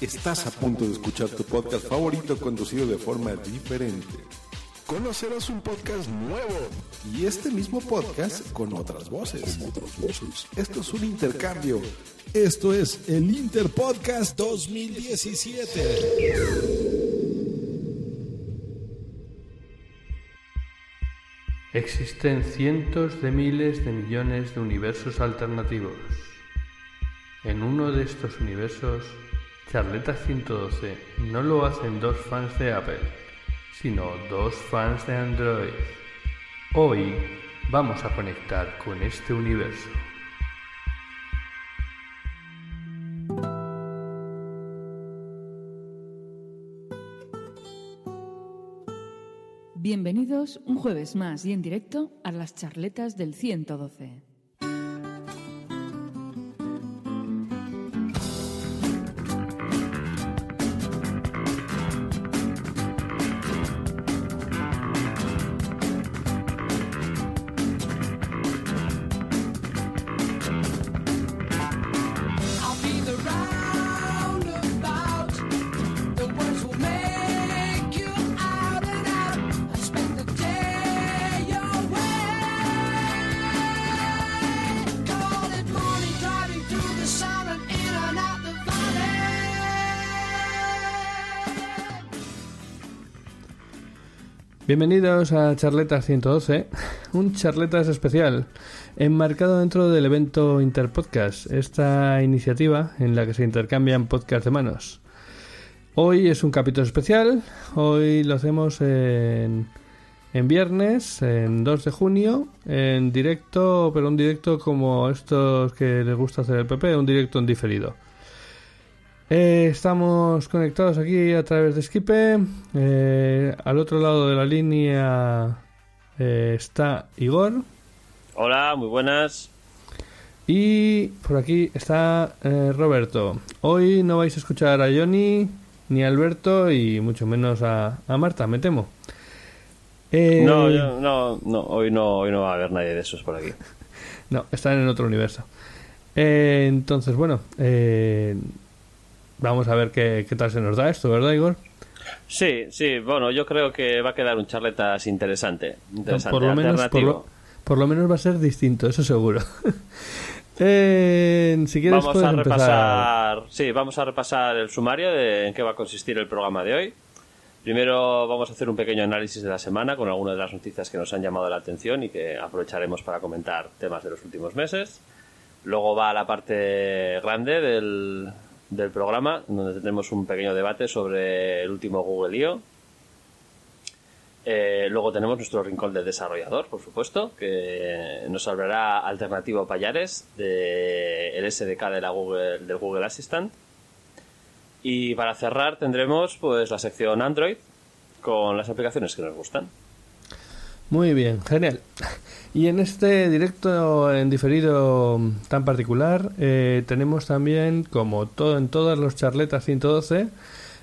Estás a punto de escuchar tu podcast favorito conducido de forma diferente. Conocerás un podcast nuevo y este mismo podcast con otras voces. Esto es un intercambio. Esto es el Interpodcast 2017. Existen cientos de miles de millones de universos alternativos. En uno de estos universos, Charleta 112 no lo hacen dos fans de Apple, sino dos fans de Android. Hoy vamos a conectar con este universo. Bienvenidos un jueves más y en directo a las charletas del 112. Bienvenidos a Charletas 112, un Charletas especial, enmarcado dentro del evento Interpodcast, esta iniciativa en la que se intercambian podcasts de manos. Hoy es un capítulo especial, hoy lo hacemos en, en viernes, en 2 de junio, en directo, pero un directo como estos que les gusta hacer el PP, un directo en diferido. Eh, estamos conectados aquí a través de Skype. Eh, al otro lado de la línea eh, está Igor. Hola, muy buenas. Y por aquí está Roberto. Hoy no vais a escuchar a Johnny ni a Alberto y mucho menos a, a Marta, me temo. No, yo- no, no, hoy no, hoy no va a haber nadie de esos por aquí. No, están en otro universo. Entonces, bueno, eh, vamos a ver qué, qué tal se nos da esto, ¿verdad, Igor? Sí, sí, bueno, yo creo que va a quedar un charletas interesante, interesante, por lo menos por lo, por lo menos va a ser distinto, eso seguro. Eh, si quieres Vamos a empezar. repasar, sí, vamos a repasar el sumario de en qué va a consistir el programa de hoy. Primero vamos a hacer un pequeño análisis de la semana con algunas de las noticias que nos han llamado la atención y que aprovecharemos para comentar temas de los últimos meses. Luego va la parte grande del, del programa, donde tendremos un pequeño debate sobre el último Google I.O. Eh, luego tenemos nuestro rincón del desarrollador, por supuesto, que nos hablará Alternativo Payares del SDK de la Google, del Google Assistant. Y para cerrar tendremos pues la sección Android con las aplicaciones que nos gustan. Muy bien, genial. Y en este directo en diferido tan particular eh, tenemos también, como todo en todas los charletas 112,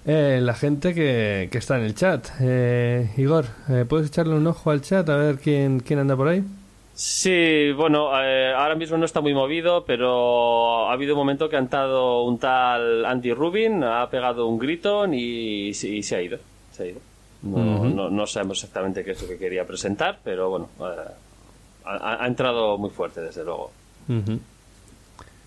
eh, la gente que, que está en el chat. Eh, Igor, eh, ¿puedes echarle un ojo al chat a ver quién, quién anda por ahí? Sí, bueno, eh, ahora mismo no está muy movido, pero ha habido un momento que ha entrado un tal Andy Rubin, ha pegado un grito y, y se ha ido. Se ha ido. No, no, no sabemos exactamente qué es lo que quería presentar, pero bueno, eh, ha, ha entrado muy fuerte, desde luego. Ujú.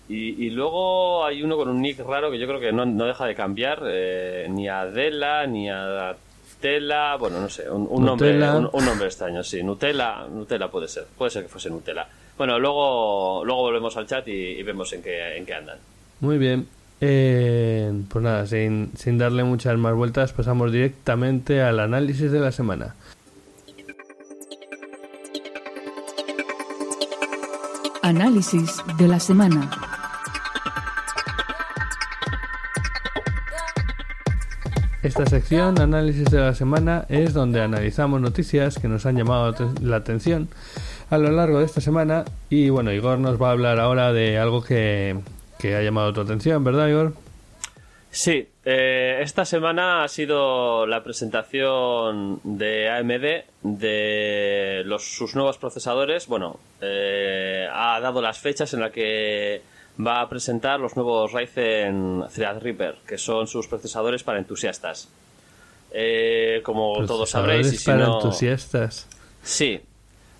Y, y luego hay uno con un nick raro que yo creo que no, no deja de cambiar, eh, ni a Adela, ni a Tela, bueno, no sé, un, un nombre, un nombre extraño, sí, Nutella, Nutella puede ser, puede ser que fuese Nutella. Bueno, luego, luego volvemos al chat y, y vemos en qué, en qué andan. Muy bien. Eh, pues nada, sin, sin darle muchas más vueltas, pasamos directamente al análisis de la semana. Análisis de la semana. Esta sección, análisis de la semana, es donde analizamos noticias que nos han llamado la atención a lo largo de esta semana. Y bueno, Igor nos va a hablar ahora de algo que, que ha llamado tu atención, ¿verdad, Igor? Sí, eh, esta semana ha sido la presentación de AMD de los, sus nuevos procesadores. Bueno, eh, ha dado las fechas en las que va a presentar los nuevos Ryzen Threadripper, que son sus procesadores para entusiastas. Eh, como todos sabréis, y si para no- entusiastas. Sí.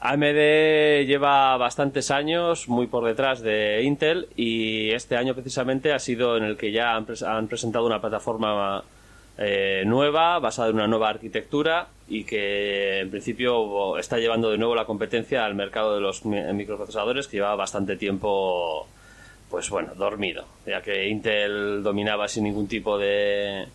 AMD lleva bastantes años muy por detrás de Intel y este año precisamente ha sido en el que ya han, pres- han presentado una plataforma eh, nueva, basada en una nueva arquitectura y que en principio está llevando de nuevo la competencia al mercado de los mi- microprocesadores que llevaba bastante tiempo pues bueno, dormido, ya que Intel dominaba sin ningún tipo de,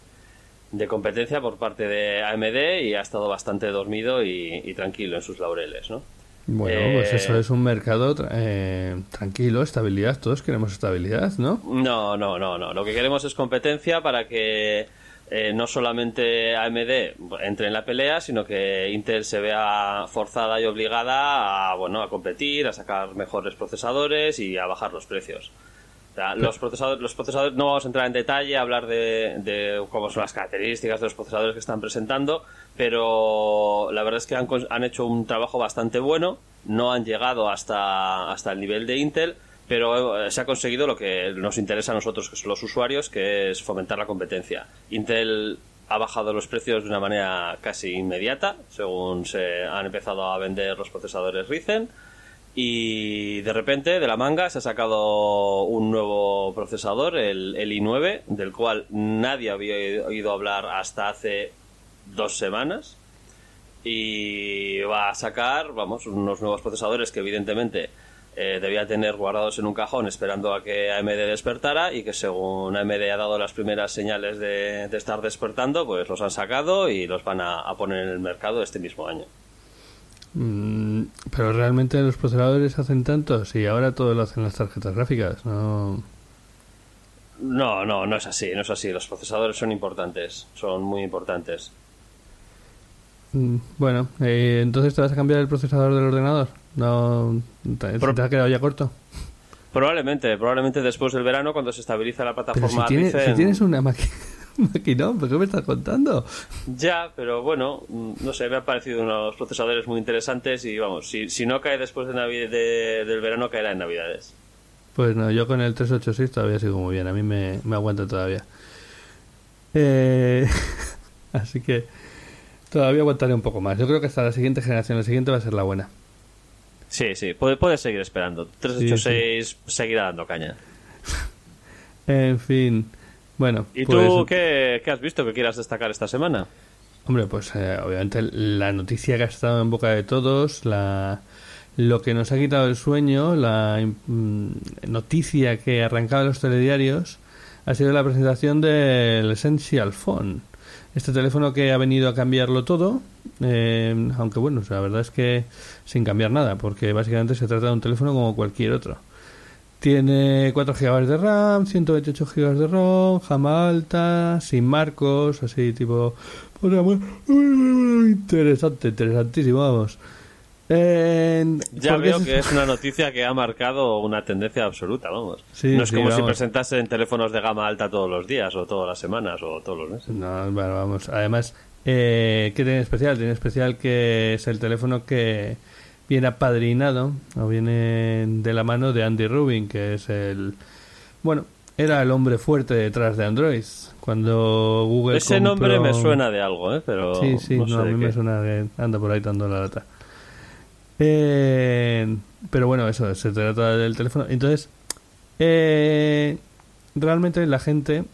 de competencia por parte de AMD y ha estado bastante dormido y, y tranquilo en sus laureles, ¿no? Bueno, Eh, pues eso es un mercado eh, tranquilo, estabilidad. Todos queremos estabilidad, ¿no? No, no, no, no. Lo que queremos es competencia para que eh, no solamente AMD entre en la pelea, sino que Intel se vea forzada y obligada a, bueno, a competir, a sacar mejores procesadores y a bajar los precios. Los procesadores, los procesadores, no vamos a entrar en detalle a hablar de, de cómo son las características de los procesadores que están presentando, pero la verdad es que han, han hecho un trabajo bastante bueno, no han llegado hasta, hasta el nivel de Intel, pero eh, se ha conseguido lo que nos interesa a nosotros, que son los usuarios, que es fomentar la competencia. Intel ha bajado los precios de una manera casi inmediata, según se han empezado a vender los procesadores Ryzen. Y de repente, de la manga, se ha sacado un nuevo procesador, el, el i9, del cual nadie había oído hablar hasta hace dos semanas. Y va a sacar, vamos, unos nuevos procesadores que evidentemente eh, debía tener guardados en un cajón esperando a que AMD despertara y que según AMD ha dado las primeras señales de, de estar despertando, pues los han sacado y los van a poner en el mercado este mismo año. Mm, pero realmente los procesadores hacen tanto, si ahora todo lo hacen las tarjetas gráficas, no. No, no, no es así, no es así. Los procesadores son importantes, son muy importantes. Mm, Bueno, eh, entonces te vas a cambiar el procesador del ordenador. No, te, Pro- te ha quedado ya corto. Probablemente, probablemente después del verano, cuando se estabiliza la Pero plataforma si, si tienes una máquina, maquinón, ¿por qué me estás contando? Ya, pero bueno, mm, no sé, me han parecido unos procesadores muy interesantes y vamos, si, si no cae después de Navi- de- del verano, caerá en Navidades. Pues no, yo con el 386 todavía sigo muy bien, a mí me, me aguanta todavía. Eh, así que todavía aguantaré un poco más. Yo creo que hasta la siguiente generación, la siguiente va a ser la buena. Sí, sí, puede- puedes seguir esperando. 386 seguirá dando caña. En fin, bueno. ¿Y pues, tú qué, qué has visto que quieras destacar esta semana? Hombre, pues eh, obviamente la noticia que ha estado en boca de todos, la, lo que nos ha quitado el sueño, la mm, noticia que arrancaba los telediarios, ha sido la presentación del Essential Phone. Este teléfono que ha venido a cambiarlo todo, eh, aunque bueno, o sea, la verdad es que sin cambiar nada, porque básicamente se trata de un teléfono como cualquier otro. Tiene 4 GB de RAM, 128 GB de ROM, gama alta, sin marcos, así tipo... Interesante, interesantísimo, vamos. Eh, Ya veo es- que es una noticia que ha marcado una tendencia absoluta, vamos. Sí, no es sí, como si vamos. presentasen teléfonos de gama alta todos los días, o todas las semanas, o todos los meses. No, bueno, vamos. Además, eh, ¿qué tiene especial? Tiene especial que es el teléfono que viene apadrinado o viene de la mano de Andy Rubin, que es el. Bueno, era el hombre fuerte detrás de Android. Cuando Google. Ese nombre me suena de algo, ¿eh? Pero Sí, sí, no no, sé a mí qué. me suena que anda por ahí dando la lata. Eh, pero bueno, eso, se trata del teléfono. Entonces, eh, realmente la gente,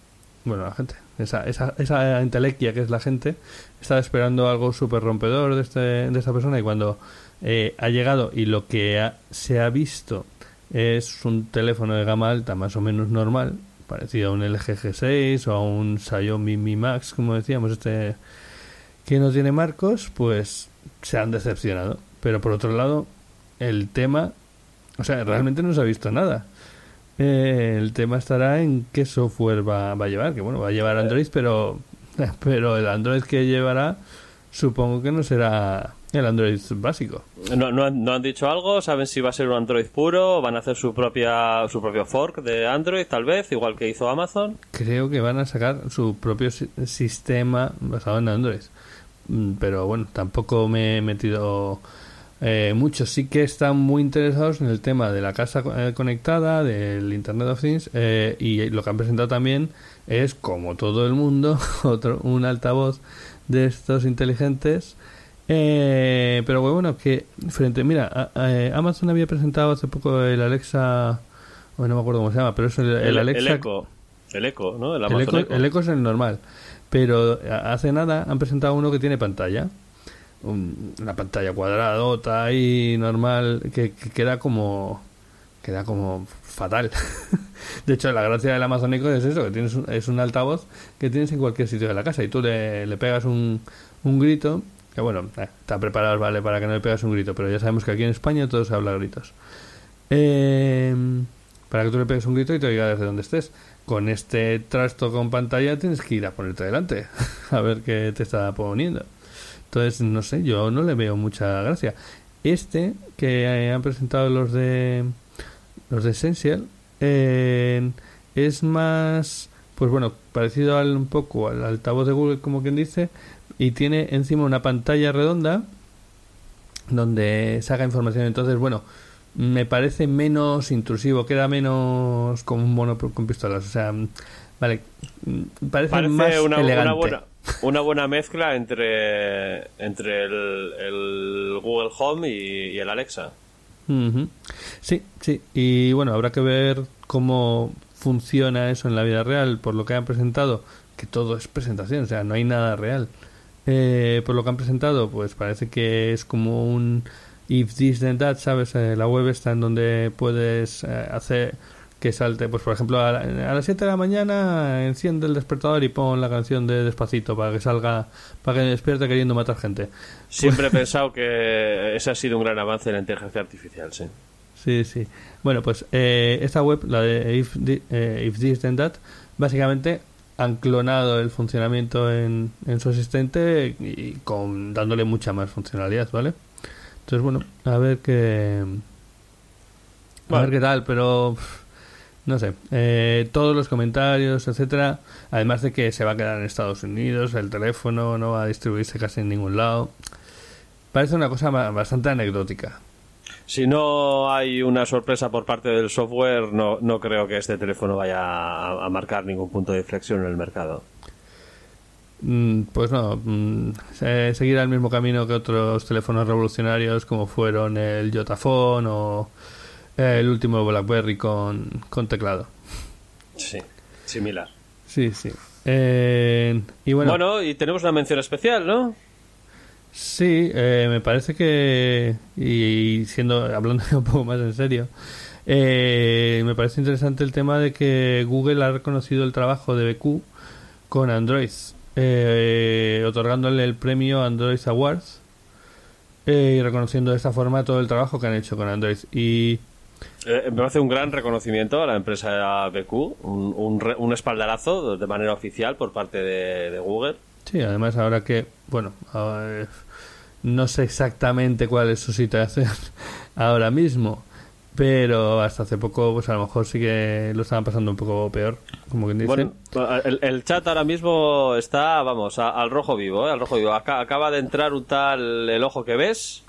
bueno, la gente, esa, esa, esa intelequia que es la gente, estaba esperando algo súper rompedor de, este, de esta persona y cuando eh, ha llegado y lo que ha- se ha visto es un teléfono de gama alta más o menos normal, parecido a un LG G6 o a un Xiaomi Mi Max, como decíamos, este que no tiene marcos, pues se han decepcionado. Pero por otro lado, el tema, o sea, realmente no se ha visto nada. Eh, el tema estará en qué software va, va a llevar, que bueno, va a llevar Android, pero, pero el Android que llevará supongo que no será el Android básico. ¿No, no, han, no han dicho algo? ¿Saben si va a ser un Android puro? ¿Van a hacer su propia su propio fork de Android, tal vez? Igual que hizo Amazon. Creo que van a sacar su propio si- sistema basado en Android. Mm, Pero bueno, tampoco me he metido eh, mucho. Sí que están muy interesados en el tema de la casa eh, conectada, del Internet of Things, eh, y lo que han presentado también es, como todo el mundo, otro un altavoz de estos inteligentes. Eh, pero bueno, que frente, mira, a- a- Amazon había presentado hace poco el Alexa, no me acuerdo cómo se llama, pero es el, el Alexa Echo. El Echo, ¿no? El el Amazon eco, Echo. el eco es el normal. Pero hace nada han presentado uno que tiene pantalla. Un- una pantalla cuadradota y normal que, que queda como queda como fatal. de hecho, la gracia del Amazon Echo es eso, que tienes un, es un altavoz que tienes en cualquier sitio de la casa y tú le, le pegas un, un grito, que bueno, eh, está preparado, vale, para que no le pegas un grito, pero ya sabemos que aquí en España todo se habla a gritos. Eh, para que tú le pegues un grito y te oiga desde donde estés. Con este trasto con pantalla tienes que ir a ponerte delante a ver qué te está poniendo. Entonces, no sé, yo no le veo mucha gracia. Este que eh, han presentado los de los de Essential eh, es más, pues bueno, parecido al, un poco al altavoz de Google, como quien dice, y tiene encima una pantalla redonda donde saca información. Entonces, bueno, me parece menos intrusivo, queda menos como un mono con pistolas. O sea, vale, parece, Parece más una, una elegante. buena una buena mezcla entre entre el, el Google Home y, y el Alexa. Sí, sí. Y bueno, habrá que ver cómo funciona eso en la vida real. Por lo que han presentado, que todo es presentación, o sea, no hay nada real. Eh, por lo que han presentado, pues parece que es como un if this then that, ¿sabes? Eh, la web está en donde puedes eh, hacer que salte, pues por ejemplo, a, la- a las 7 de la mañana enciende el despertador y pon la canción de Despacito para que salga, para que despierte queriendo matar gente. Siempre he pensado que ese ha sido un gran avance en la inteligencia artificial, sí. Sí, sí. Bueno, pues eh, esta web, la de If, eh, If This Then That, básicamente han clonado el funcionamiento en, en su asistente y con dándole mucha más funcionalidad, ¿vale? Entonces, bueno, a ver qué... A Vale. ver qué tal, pero... No sé, eh, todos los comentarios, etcétera, además de que se va a quedar en Estados Unidos, el teléfono no va a distribuirse casi en ningún lado. Parece una cosa ba- bastante anecdótica. Si no hay una sorpresa por parte del software, no, no creo que este teléfono vaya a, a marcar ningún punto de inflexión en el mercado. Mm, Pues no, se- seguirá el mismo camino que otros teléfonos revolucionarios como fueron el Yotaphone o eh, el último BlackBerry con, con teclado. Sí, similar. Sí, sí. Eh, y bueno, Bueno, y tenemos una mención especial, ¿no? Sí, eh, me parece que, y siendo hablando un poco más en serio, eh, me parece interesante el tema de que Google ha reconocido el trabajo de BQ con Android, eh, otorgándole el premio Android Awards eh, y reconociendo de esta forma todo el trabajo que han hecho con Android. Y Eh, me parece un gran reconocimiento a la empresa BQ, un, un, un espaldarazo de manera oficial por parte de Google. Sí, además ahora que, bueno, No sé exactamente cuál es su situación ahora mismo, pero hasta hace poco, pues a lo mejor sí que lo estaban pasando un poco peor, como quien dice. Bueno, el, chat ahora mismo está, vamos, al rojo vivo, ¿eh? al rojo vivo. Aca- acaba de entrar un tal El Ojo que ves,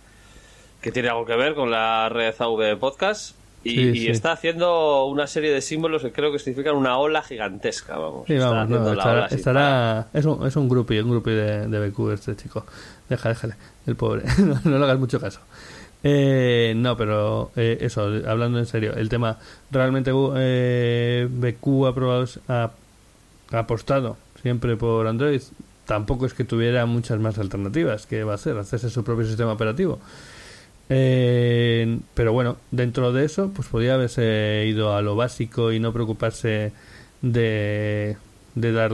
que tiene algo que ver con la red AV Podcast, y, Sí, y sí. está haciendo una serie de símbolos que creo que significan una ola gigantesca, vamos. Sí, vamos, no, estará, estará- es, un, es un grupi, un grupi de, de BQ este chico. Deja, déjale, el pobre, no, no le hagas mucho caso. Eh, no, pero eh, eso, hablando en serio, el tema, realmente eh, BQ ha, probado, ha, ha apostado siempre por Android. Tampoco es que tuviera muchas más alternativas. ¿Qué va a hacer? Hacerse su propio sistema operativo. Eh, pero bueno, dentro de eso, pues podía haberse ido a lo básico y no preocuparse de, de dar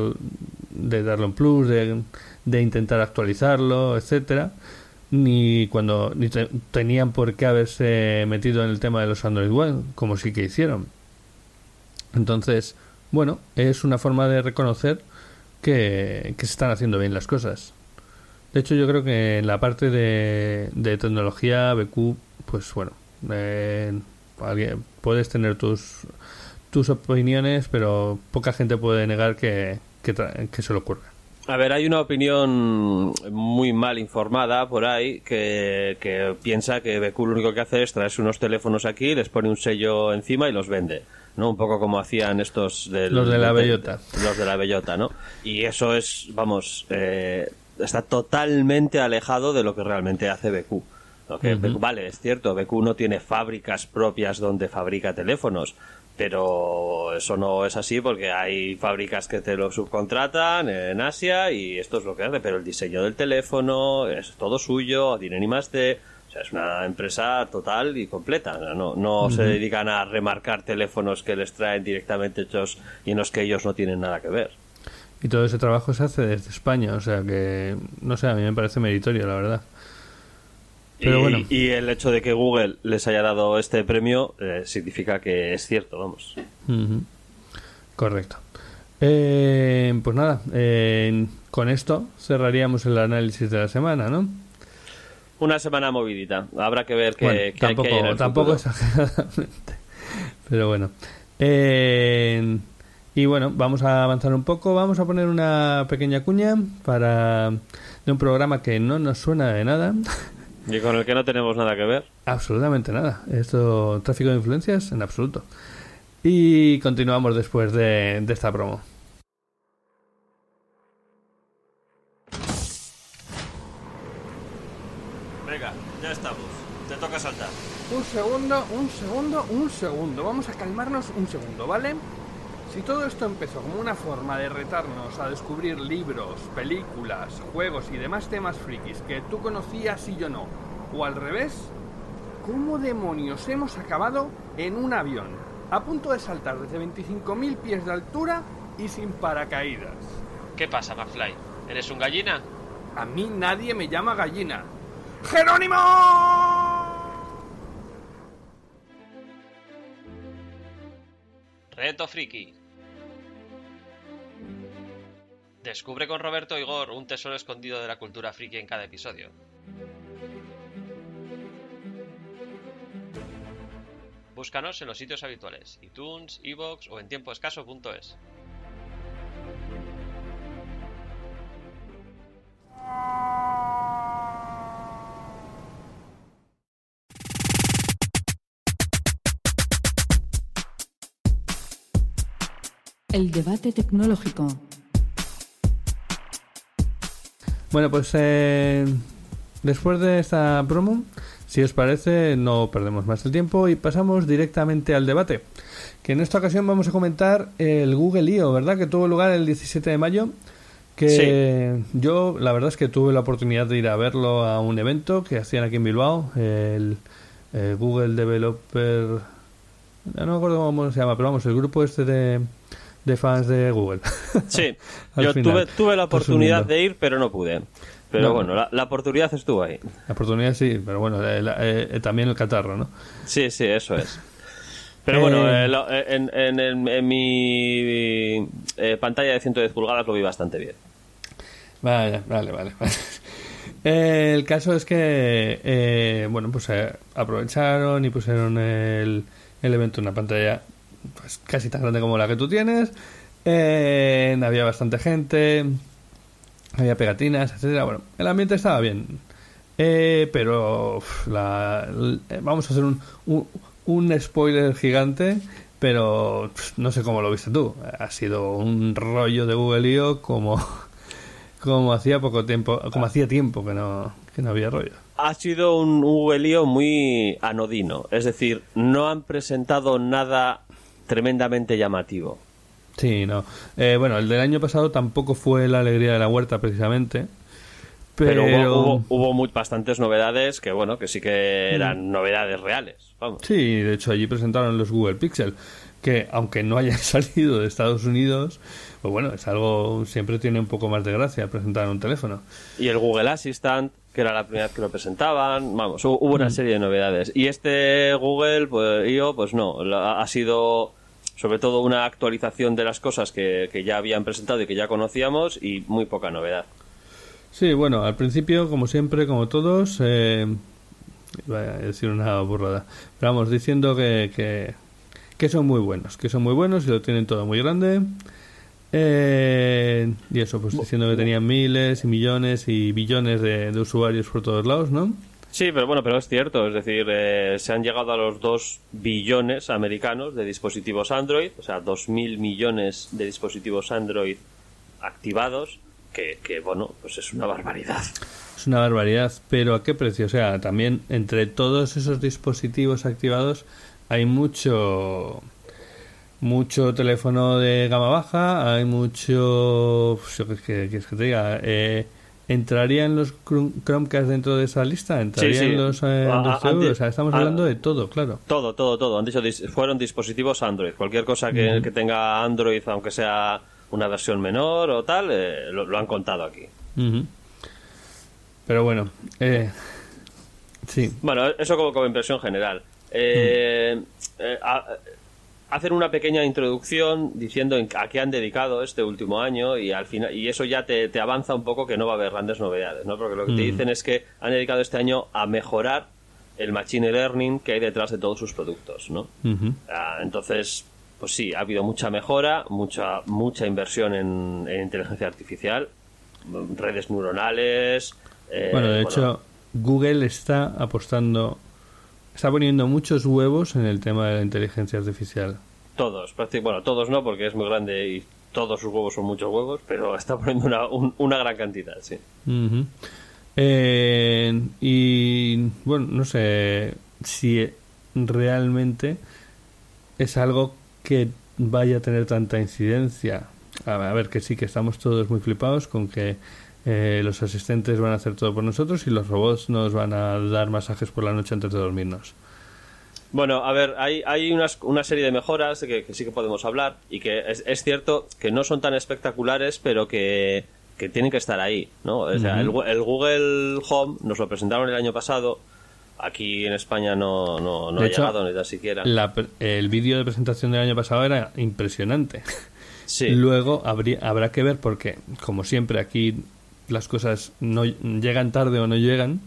de darle un plus, de, de intentar actualizarlo, etcétera. Ni cuando ni te- tenían por qué haberse metido en el tema de los Android One, como sí que hicieron. Entonces, bueno, es una forma de reconocer que, que se están haciendo bien las cosas. De hecho, yo creo que en la parte de, de tecnología, BQ, pues bueno, eh, alguien- puedes tener tus, tus opiniones, pero poca gente puede negar que, que, que se lo ocurra. A ver, hay una opinión muy mal informada por ahí que, que piensa que BQ lo único que hace es traerse unos teléfonos aquí, les pone un sello encima y los vende. ¿no? Un poco como hacían estos del- Los de la bellota. Los de la bellota, ¿no? Y eso es, vamos, eh, está totalmente alejado de lo que realmente hace BQ. Lo que BQ vale, es cierto, BQ no tiene fábricas propias donde fabrica teléfonos, pero eso no es así porque hay fábricas que te lo subcontratan en Asia y esto es lo que hace, pero el diseño del teléfono es todo suyo, tiene ni más de... O sea, es una empresa total y completa. No, no se dedican a remarcar teléfonos que les traen directamente hechos y en los que ellos no tienen nada que ver. Y todo ese trabajo se hace desde España, o sea que, no sé, a mí me parece meritorio, la verdad. Pero y, bueno. y el hecho de que Google les haya dado este premio eh, significa que es cierto, vamos. Correcto. Eh, pues nada, eh, con esto cerraríamos el análisis de la semana, ¿no? Una semana movidita. Habrá que ver qué, Bueno, qué- qué tampoco, hay en el tampoco exageradamente. Pero bueno. Eh, y bueno, vamos a avanzar un poco. Vamos a poner una pequeña cuña para de un programa que no nos suena de nada. Y con el que no tenemos nada que ver. Absolutamente nada. Esto, tráfico de influencias, en absoluto. Y continuamos después de, de esta promo. Venga, ya estamos. Te toca saltar. Un segundo, un segundo, un segundo. Vamos a calmarnos un segundo, ¿vale? Si todo esto empezó como una forma de retarnos a descubrir libros, películas, juegos y demás temas frikis que tú conocías y yo no, o al revés, ¿cómo demonios hemos acabado en un avión, a punto de saltar desde 25.000 pies de altura y sin paracaídas? ¿Qué pasa, McFly? ¿Eres un gallina? A mí nadie me llama gallina. ¡Jerónimo! Reto Friki. Descubre con Roberto Igor un tesoro escondido de la cultura friki en cada episodio. Búscanos en los sitios habituales, iTunes, iVoox o en tiempoescaso.es. El debate tecnológico. Bueno, pues eh, después de esta promo, si os parece, no perdemos más el tiempo y pasamos directamente al debate. Que en esta ocasión vamos a comentar el Google I.O., ¿verdad? Que tuvo lugar el 17 de mayo. Que yo, la verdad es que tuve la oportunidad de ir a verlo a un evento que hacían aquí en Bilbao, el, eh, Google Developer. No me acuerdo cómo se llama, pero vamos, el grupo este de, de fans de Google. Sí, yo final, tuve, tuve la oportunidad de ir, pero no pude. Pero No. bueno, la, la oportunidad estuvo ahí. La oportunidad sí, pero bueno, eh, la- eh, también el catarro, ¿no? Sí, sí, eso es. Pero bueno, eh, en, en- en- en mi pantalla de 110 pulgadas lo vi bastante bien. Vale, vale, vale. vale. El caso es que, eh, bueno, pues eh, aprovecharon y pusieron el, el evento en una pantalla pues, casi tan grande como la que tú tienes. Eh, había bastante gente, había pegatinas, etcétera. Bueno, el ambiente estaba bien. Eh, pero eh, vamos a hacer un, un, spoiler gigante, pero no sé cómo lo viste tú. Ha sido un rollo de Google I.O. como, como hacía poco tiempo, como hacía tiempo que no, que no había rollo. Ha sido un Google I.O. muy anodino. Es decir, no han presentado nada tremendamente llamativo. Sí, no. Eh, bueno, el del año pasado tampoco fue la alegría de la huerta precisamente. Pero, Pero, hubo, hubo, hubo muy, bastantes novedades que, bueno, que sí que eran novedades reales. Vamos. Sí, de hecho allí presentaron los Google Pixel, que aunque no hayan salido de Estados Unidos, pues bueno, es algo, siempre tiene un poco más de gracia presentar un teléfono. Y el Google Assistant, que era la primera vez que lo presentaban. Vamos, hu- hubo una serie de novedades. Y este Google, pues yo, pues no. Ha sido sobre todo una actualización de las cosas que, que ya habían presentado y que ya conocíamos y muy poca novedad. Sí, bueno, al principio, como siempre, como todos, eh, iba a decir una burrada, pero vamos, diciendo que, que, que son muy buenos, que son muy buenos y lo tienen todo muy grande. Eh, y eso, pues diciendo que tenían miles y millones y billones de, de usuarios por todos lados, ¿no? Sí, pero bueno, pero es cierto, es decir, eh, se han llegado a los 2 billones americanos de dispositivos Android, o sea, 2.000 millones de dispositivos Android activados, que, que, bueno, pues es una barbaridad. Es una barbaridad, pero ¿a qué precio? O sea, también entre todos esos dispositivos activados hay mucho mucho teléfono de gama baja, hay mucho qué- qué que te diga, eh, ¿entrarían los Chrome- Chromecast dentro de esa lista? ¿Entrarían sí. los eh, O sea, estamos hablando de todo, claro. Todo, todo, todo. Han dicho fueron dispositivos Android. Cualquier cosa que, que tenga Android, aunque sea una versión menor o tal, eh, lo, lo han contado aquí. Pero bueno, eh, sí, Bueno, eso como, como impresión general. Eh, eh, a- hacen una pequeña introducción diciendo en- a qué han dedicado este último año y al final y eso ya te, te avanza un poco que no va a haber grandes novedades, ¿no? Porque lo que te dicen es que han dedicado este año a mejorar el machine learning que hay detrás de todos sus productos, ¿no? Ah, entonces, pues sí, ha habido mucha mejora, mucha mucha inversión en, en inteligencia artificial, mm, redes neuronales. eh, Bueno, de hecho, Google está apostando, está poniendo muchos huevos en el tema de la inteligencia artificial. todos, prácti- bueno, todos no, porque es muy grande y todos sus huevos son muchos huevos, pero está poniendo una, un- una gran cantidad, sí. Eh, y bueno, no sé si realmente es algo que vaya a tener tanta incidencia. A ver, que sí, que estamos todos muy flipados con que eh, los asistentes van a hacer todo por nosotros y los robots nos van a dar masajes por la noche antes de dormirnos. Bueno, a ver, hay, hay unas, una serie de mejoras que, que sí que podemos hablar y que es, es cierto que no son tan espectaculares, pero que, que tienen que estar ahí, ¿no? O sea, el, el Google Home nos lo presentaron el año pasado, aquí en España no, no, no ha hecho, llegado ni tan siquiera. La el vídeo de presentación del año pasado era impresionante. Sí. Luego habría, habrá que ver porque, como siempre, aquí las cosas no llegan tarde o no llegan,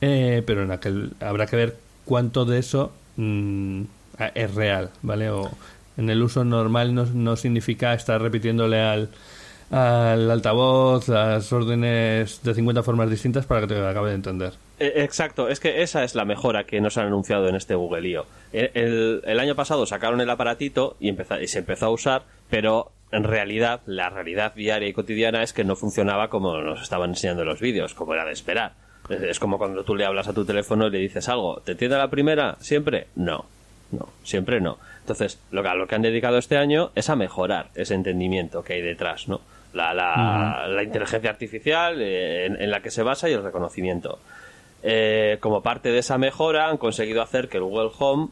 eh, pero en aquel habrá que ver cuánto de eso mm, es real, ¿vale? O en el uso normal no, no significa estar repitiéndole al, al altavoz las órdenes de 50 formas distintas para que te acabe de entender. Eh, Exacto, es que esa es la mejora que nos han anunciado en este Google. El, el- el año pasado sacaron el aparatito y, empezó- y se empezó a usar, pero en realidad, la realidad diaria y cotidiana es que no funcionaba como nos estaban enseñando en los vídeos, como era de esperar. Es, es como cuando tú le hablas a tu teléfono y le dices algo, ¿te entiende la primera? ¿Siempre? No, no, siempre no. Entonces, lo que, a lo que han dedicado este año es a mejorar ese entendimiento que hay detrás, ¿no? La, la, la inteligencia artificial eh, en, en la que se basa y el reconocimiento. Eh, como parte de esa mejora han conseguido hacer que el Google Home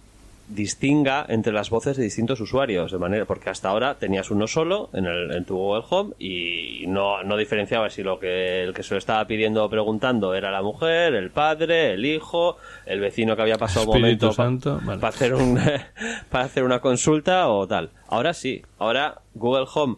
distinga entre las voces de distintos usuarios de manera porque hasta ahora tenías uno solo en, el, en tu Google Home y no, no diferenciaba si lo que el que se lo estaba pidiendo o preguntando era la mujer, el padre, el hijo, el vecino que había pasado un momento vale. para hacer un para hacer una consulta o tal. Ahora sí, ahora Google Home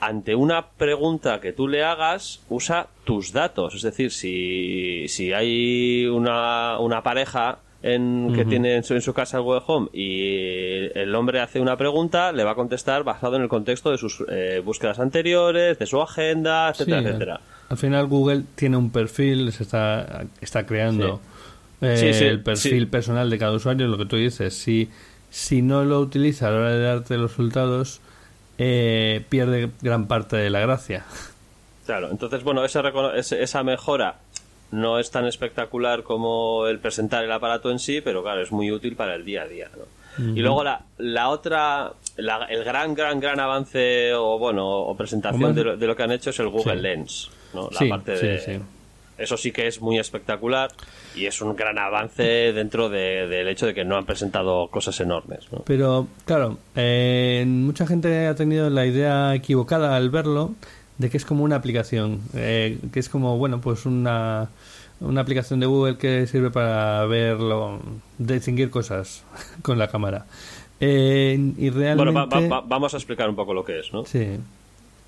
ante una pregunta que tú le hagas, usa tus datos. Es decir, si, si hay una, una pareja en, que tiene en su, en su casa el Google Home y el hombre hace una pregunta, le va a contestar basado en el contexto de sus eh, búsquedas anteriores, de su agenda, etcétera, Sí, etcétera. Al final Google tiene un perfil, se está, está creando eh, Sí, el perfil personal de cada usuario, lo que tú dices. Si, si no lo utiliza a la hora de darte los resultados, eh, pierde gran parte de la gracia. Claro, entonces, bueno, ese- esa mejora no es tan espectacular como el presentar el aparato en sí, pero claro, es muy útil para el día a día. ¿no? Y luego la, la otra, la- el gran, gran, gran avance o bueno, o presentación de lo, de lo que han hecho es el Google Sí. Lens. ¿no? La Sí, parte sí, de. Eso sí que es muy espectacular y es un gran avance dentro de- del hecho de que no han presentado cosas enormes. ¿no? Pero, claro, eh, mucha gente ha tenido la idea equivocada al verlo de que es como una aplicación, eh, que es como, bueno, pues una, una aplicación de Google que sirve para verlo, distinguir cosas con la cámara. Eh, y realmente... Bueno, va- va- va- vamos a explicar un poco lo que es, ¿no? Sí,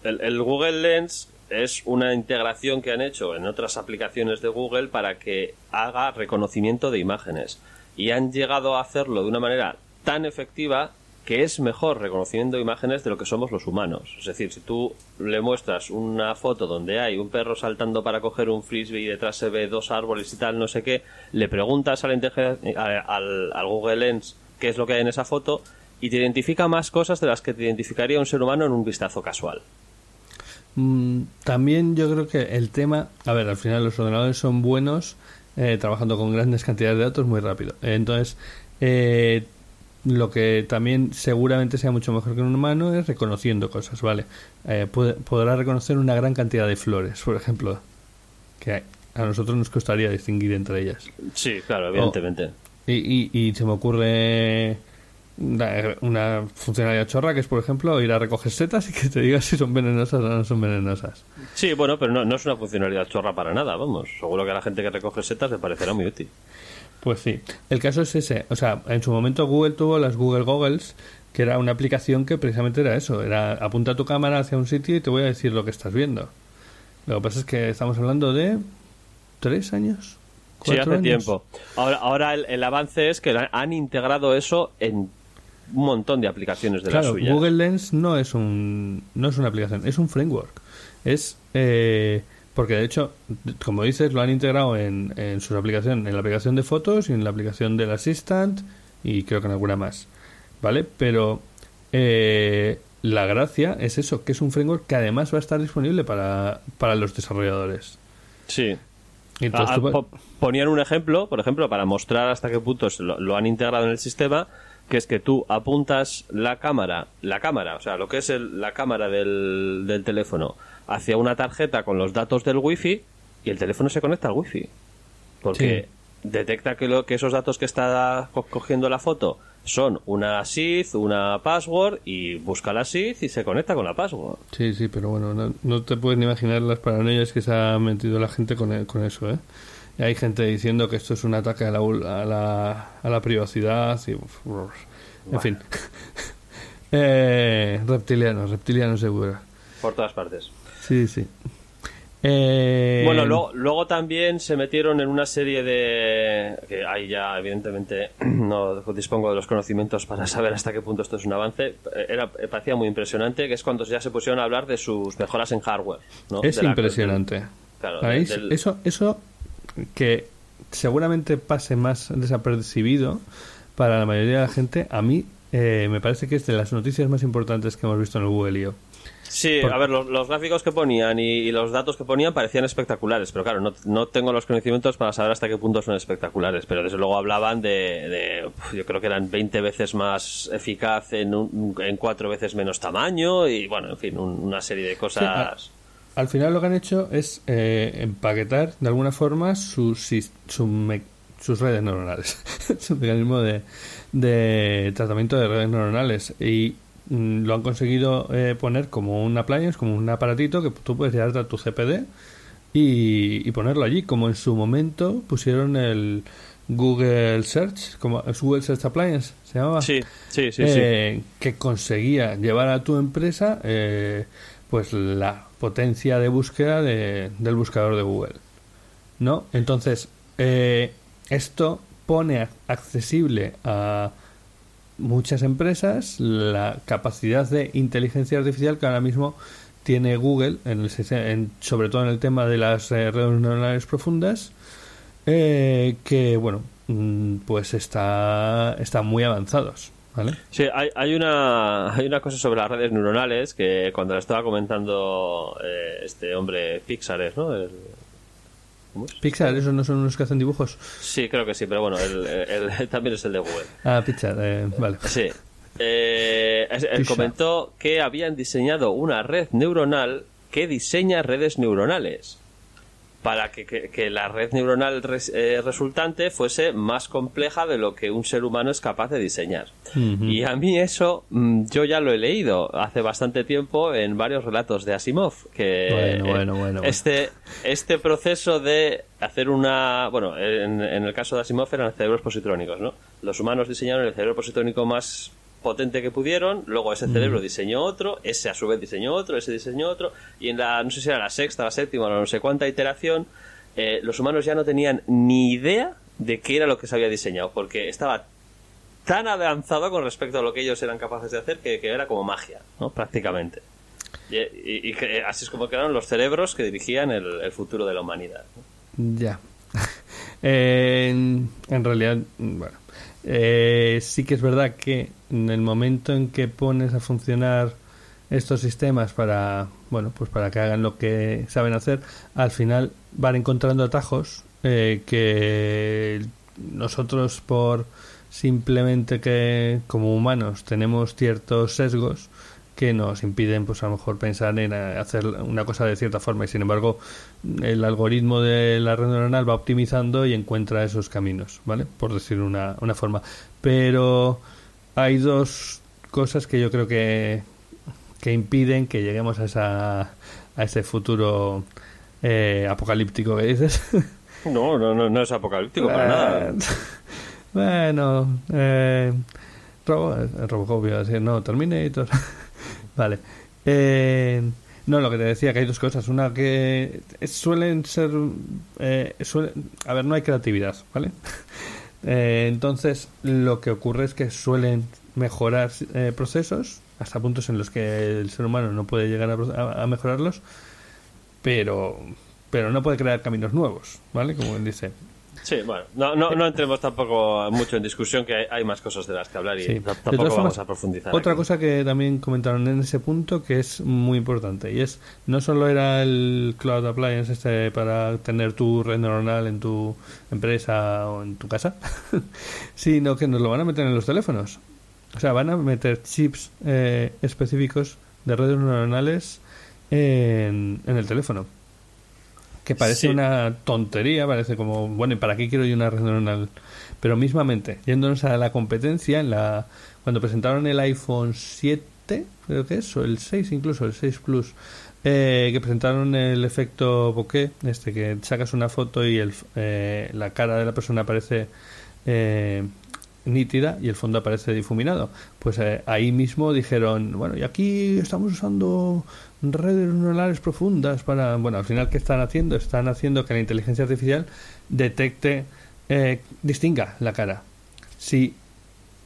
El, el Google Lens es una integración que han hecho en otras aplicaciones de Google para que haga reconocimiento de imágenes. Y han llegado a hacerlo de una manera tan efectiva que es mejor reconocimiento de imágenes de lo que somos los humanos. Es decir, si tú le muestras una foto donde hay un perro saltando para coger un frisbee y detrás se ve dos árboles y tal, no sé qué, le preguntas a la inteligencia- a- al, al Google Lens qué es lo que hay en esa foto y te identifica más cosas de las que te identificaría un ser humano en un vistazo casual. Mm, también yo creo que el tema, a ver, al final los ordenadores son buenos eh, trabajando con grandes cantidades de datos muy rápido. Entonces, eh, lo que también seguramente sea mucho mejor que un humano es reconociendo cosas, ¿vale? Eh, puede- podrá reconocer una gran cantidad de flores, por ejemplo, que a nosotros nos costaría distinguir entre ellas. Sí, claro, evidentemente. Y, y, y se me ocurre una, una funcionalidad chorra que es, por ejemplo, ir a recoger setas y que te diga si son venenosas o no son venenosas. Sí, bueno, pero no, no es una funcionalidad chorra para nada, vamos. Seguro que a la gente que recoge setas le parecerá muy útil. Pues sí. El caso es ese. O sea, en su momento Google tuvo las Google Goggles, que era una aplicación que precisamente era eso. Era apunta tu cámara hacia un sitio y te voy a decir lo que estás viendo. Lo que pasa es que estamos hablando de tres años. Sí, ¿Cuatro hace años? tiempo. Ahora, ahora el, el avance es que la- han integrado eso en un montón de aplicaciones de Claro, las suyas. Google Lens no es un no es una aplicación, es un framework. Es eh, porque de hecho, como dices, lo han integrado en, en su aplicación, en la aplicación de fotos y en la aplicación del Assistant y creo que en alguna más, ¿vale? Pero eh, la gracia es eso, que es un framework que además va a estar disponible para, para los desarrolladores. Sí. Entonces Ah, po- ponían un ejemplo, por ejemplo, para mostrar hasta qué punto lo, lo han integrado en el sistema, que es que tú apuntas la cámara, la cámara, o sea, lo que es el- la cámara del, del teléfono, hacia una tarjeta con los datos del wifi y el teléfono se conecta al wifi. Porque detecta que, lo, que esos datos que está co- cogiendo la foto son una SID, una password y busca la SID y se conecta con la password. Sí, sí, pero bueno, no, no te puedes ni imaginar las paranoias que se ha metido la gente con, con eso, ¿eh? Y hay gente diciendo que esto es un ataque a la, a la, a la privacidad y... En fin. eh, reptilianos, reptilianos seguro. Por todas partes. Sí, sí. Eh, Bueno, luego, luego también se metieron en una serie de... que ahí ya evidentemente no dispongo de los conocimientos para saber hasta qué punto esto es un avance. Era, parecía muy impresionante, que es cuando ya se pusieron a hablar de sus mejoras en hardware. ¿no? Es De la- impresionante. Claro, del- Eso, eso que seguramente pase más desapercibido para la mayoría de la gente, a mí eh, me parece que es de las noticias más importantes que hemos visto en el Google I.O. Sí, a ver, los, los gráficos que ponían y, y los datos que ponían parecían espectaculares, pero claro, no, no tengo los conocimientos para saber hasta qué punto son espectaculares, pero desde luego hablaban de, yo creo que eran 20 veces más eficaz en, un- en cuatro veces menos tamaño y bueno, en fin, un- una serie de cosas... Al final lo que han hecho es eh, empaquetar de alguna forma sus, sis- su me- sus redes neuronales, su mecanismo de, de tratamiento de redes neuronales y lo han conseguido eh, poner como un appliance, como un aparatito que tú puedes llevarte a tu CPD y, y ponerlo allí, como en su momento pusieron el Google Search, como el Google Search Appliance se llamaba Sí, sí, sí, sí. eh, que conseguía llevar a tu empresa eh, pues la potencia de búsqueda de- del buscador de Google. ¿No? Entonces, eh, esto pone accesible a muchas empresas la capacidad de inteligencia artificial que ahora mismo tiene Google, en el, en- sobre todo en el tema de las eh, redes neuronales profundas, eh, que bueno, mm, pues está, están muy avanzados. ¿vale? Sí, hay, hay, una, hay una cosa sobre las redes neuronales que cuando la estaba comentando eh, este hombre Pixar, es, ¿no? El- ¿cómo es? Pixar, esos no son unos que hacen dibujos. Sí, creo que sí, pero bueno, él también es el de Google. Ah, Pixar, eh, vale. Sí. Eh, él Pixar. comentó que habían diseñado una red neuronal que diseña redes neuronales para que, que- que la red neuronal res- eh, resultante fuese más compleja de lo que un ser humano es capaz de diseñar. Y a mí eso mm, yo ya lo he leído hace bastante tiempo en varios relatos de Asimov que Bueno, eh, bueno, bueno, bueno. este este proceso de hacer una bueno en, en el caso de Asimov eran cerebros positrónicos no los humanos diseñaron el cerebro positrónico más potente que pudieron luego ese cerebro diseñó otro ese a su vez diseñó otro ese diseñó otro y en la no sé si era la sexta la séptima o no sé cuánta iteración eh, los humanos ya no tenían ni idea de qué era lo que se había diseñado porque estaba tan avanzado con respecto a lo que ellos eran capaces de hacer que, que era como magia, ¿no? Prácticamente. Y, y- y que así es como quedaron los cerebros que dirigían el, el futuro de la humanidad. ¿no? Ya. en realidad, bueno, eh, sí que es verdad que en el momento en que pones a funcionar estos sistemas para, bueno, pues para que hagan lo que saben hacer, al final van encontrando atajos eh, que nosotros por simplemente que como humanos tenemos ciertos sesgos que nos impiden pues a lo mejor pensar en hacer una cosa de cierta forma y sin embargo el algoritmo de la red neuronal va optimizando y encuentra esos caminos, ¿vale? Por decir una, una forma. Pero hay dos cosas que yo creo que, que impiden que lleguemos a, esa, a ese futuro eh, apocalíptico que dices. No, no, no, no es apocalíptico para nada. Bueno, eh, Robo, eh, Robocop iba a decir, no, Terminator. vale. Eh, no, lo que te decía, que hay dos cosas. Una que suelen ser... eh, suele- a ver, no hay creatividad, ¿vale? Eh, entonces, lo que ocurre es que suelen mejorar eh, procesos hasta puntos en los que el ser humano no puede llegar a- a mejorarlos, pero pero no puede crear caminos nuevos, ¿vale? Como él dice. Sí, bueno, no, no, no entremos tampoco mucho en discusión, que hay, hay más cosas de las que hablar y Sí. tampoco vamos formas, a profundizar. Otra aquí. cosa que también comentaron en ese punto que es muy importante y es no solo era el cloud appliance este para tener tu red neuronal en tu empresa o en tu casa, sino que nos lo van a meter en los teléfonos. O sea, van a meter chips eh, específicos de redes neuronales en, en el teléfono. Que parece Sí. una tontería, parece como, bueno, ¿y para qué quiero yo una red neuronal? Pero mismamente, yéndonos a la competencia, en la cuando presentaron el iPhone 7, creo que es, o el 6 incluso, el 6 Plus, eh, que presentaron el efecto bokeh, este que sacas una foto y el, eh, la cara de la persona aparece eh, nítida y el fondo aparece difuminado. Pues eh, ahí mismo dijeron, bueno, y aquí estamos usando redes neuronales profundas para, bueno, al final, ¿qué están haciendo? Están haciendo que la inteligencia artificial detecte, eh, distinga la cara. Si,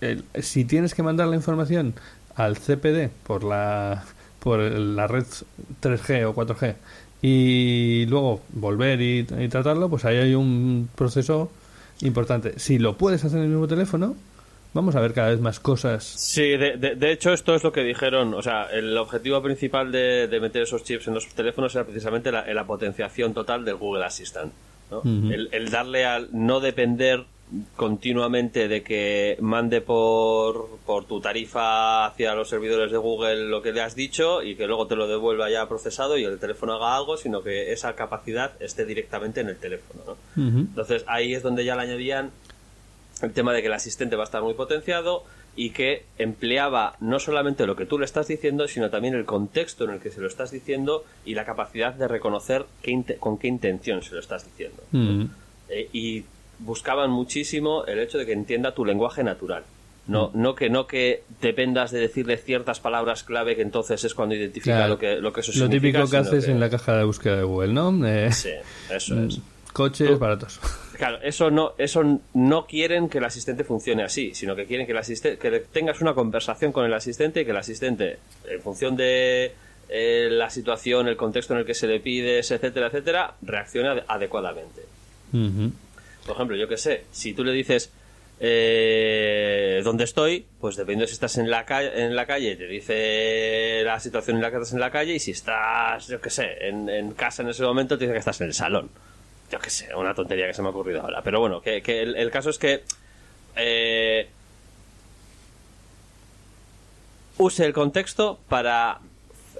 el- si tienes que mandar la información al CPD por la, por la red 3G o 4G y luego volver y, y tratarlo, pues ahí hay un proceso importante. Si lo puedes hacer en el mismo teléfono, vamos a ver cada vez más cosas. Sí, de, de- de hecho esto es lo que dijeron, o sea, el objetivo principal de, de meter esos chips en los teléfonos era precisamente la, la potenciación total del Google Assistant. ¿no? El, el darle al no depender continuamente de que mande por, por tu tarifa hacia los servidores de Google lo que le has dicho y que luego te lo devuelva ya procesado y el teléfono haga algo, sino que esa capacidad esté directamente en el teléfono. ¿no? Entonces ahí es donde ya le añadían el tema de que el asistente va a estar muy potenciado y que empleaba no solamente lo que tú le estás diciendo, sino también el contexto en el que se lo estás diciendo y la capacidad de reconocer qué con qué intención se lo estás diciendo. Ujú. Eh, y buscaban muchísimo el hecho de que entienda tu lenguaje natural. No, no que no que dependas de decirle ciertas palabras clave que entonces es cuando identifica Claro. lo que lo que eso Lo significa, típico que haces en la caja de búsqueda de Google, ¿no? Eh, Sí, eso es. Coches baratos. Claro, eso no, eso no quieren que el asistente funcione así, sino que quieren que el asistente, que tengas una conversación con el asistente y que el asistente, en función de eh, la situación, el contexto en el que se le pides, etcétera, etcétera, reaccione ade- adecuadamente. Por ejemplo, yo que sé, si tú le dices eh, dónde estoy, pues dependiendo si estás en la calle, en la calle, te dice la situación en la que estás en la calle, y si estás, yo que sé, en, en casa en ese momento, te dice que estás en el salón. Yo que sé, una tontería que se me ha ocurrido ahora. Pero bueno, que, que el, el caso es que eh, use el contexto para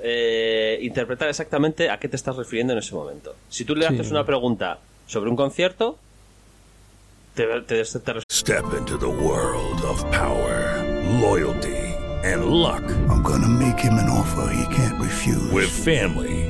eh, interpretar exactamente a qué te estás refiriendo en ese momento. Si tú le Sí. haces una pregunta sobre un concierto, te, te, te Step into the world of power, loyalty, and luck. I'm gonna make him an offer he can't refuse. With family,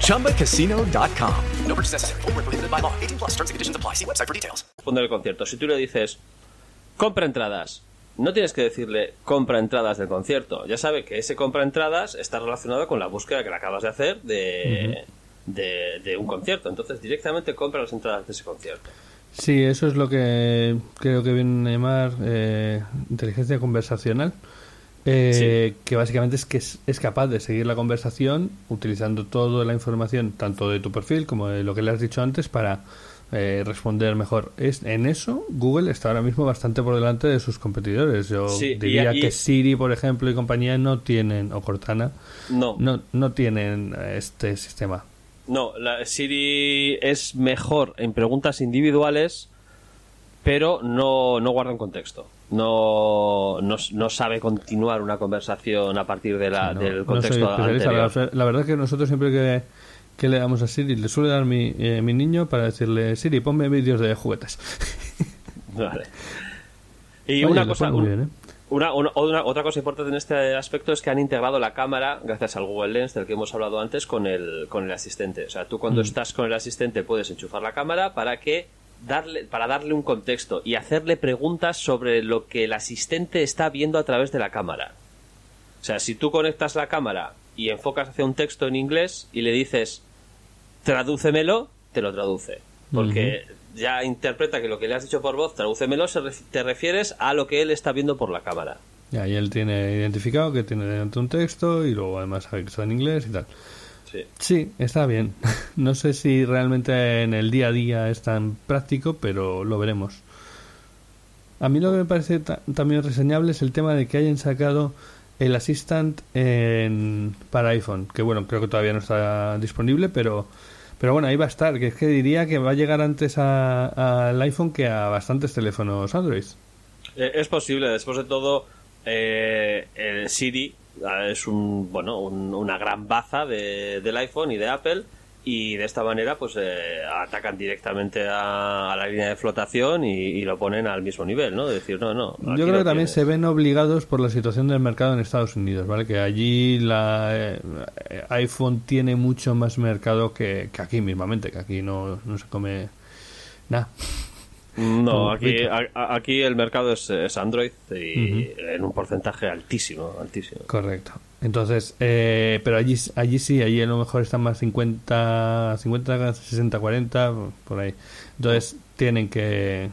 ChumbaCasino.com. No purchase necessary. Where prohibited by law. 18 plus terms and conditions apply. See website for details. el concierto. Si tú le dices, compra entradas, no tienes que decirle compra entradas del concierto. Ya sabe que ese compra entradas está relacionado con la búsqueda que le acabas de hacer de, de, de un concierto. Entonces, directamente compra las entradas de ese concierto. Sí, eso es lo que creo que viene a llamar eh, inteligencia conversacional. Eh, Que básicamente es que es, es capaz de seguir la conversación utilizando toda la información, tanto de tu perfil como de lo que le has dicho antes, para eh, responder mejor. Es, en eso, Google está ahora mismo bastante por delante de sus competidores. Yo Sí, diría y- que Siri, por ejemplo, y compañía no tienen, o Cortana, No, no, no tienen eh, este sistema. no, la Siri es mejor en preguntas individuales, pero no, no guarda un contexto. No, no, no sabe continuar una conversación a partir de la, No, del contexto anterior. La, la verdad es que nosotros siempre que, que le damos a Siri, le suele dar mi, eh, mi niño para decirle, Siri, ponme vídeos de juguetes. Vale. Y Oye, una cosa, muy bien, ¿eh? una, una- una- otra cosa importante en este aspecto es que han integrado la cámara, gracias al Google Lens del que hemos hablado antes, con el, con el asistente. O sea, tú cuando Mm. estás con el asistente puedes enchufar la cámara para que darle, para darle un contexto y hacerle preguntas sobre lo que el asistente está viendo a través de la cámara. O sea, si tú conectas la cámara y enfocas hacia un texto en inglés y le dices tradúcemelo, te lo traduce. Porque ya interpreta que lo que le has dicho por voz, tradúcemelo, se ref- te refieres a lo que él está viendo por la cámara. Ya, y él tiene identificado que tiene delante un texto y luego además sabe que está en inglés y tal. Sí. Sí, está bien. No sé si realmente en el día a día es tan práctico, pero lo veremos. A mí lo que me parece ta- también reseñable es el tema de que hayan sacado el Assistant en, para iPhone, que bueno, creo que todavía no está disponible, pero pero bueno, ahí va a estar, que es que diría que va a llegar antes a- al iPhone que a bastantes teléfonos Android. Eh, Es posible, después de todo, eh, el Siri es un bueno un- una gran baza de- del iPhone y de Apple y de esta manera pues eh, atacan directamente a, a la línea de flotación y, y lo ponen al mismo nivel, ¿no? De decir, no, no. Yo creo que también se ven obligados por la situación del mercado en Estados Unidos, ¿vale? Que allí la eh, iPhone tiene mucho más mercado que, que aquí mismamente, que aquí no, no se come nada. No, aquí, a- aquí el mercado es, es Android y en un porcentaje altísimo, altísimo. Correcto. Entonces, eh, pero allí, allí sí, allí a lo mejor están más 50, 50, 60, 40, por ahí. Entonces, tienen que,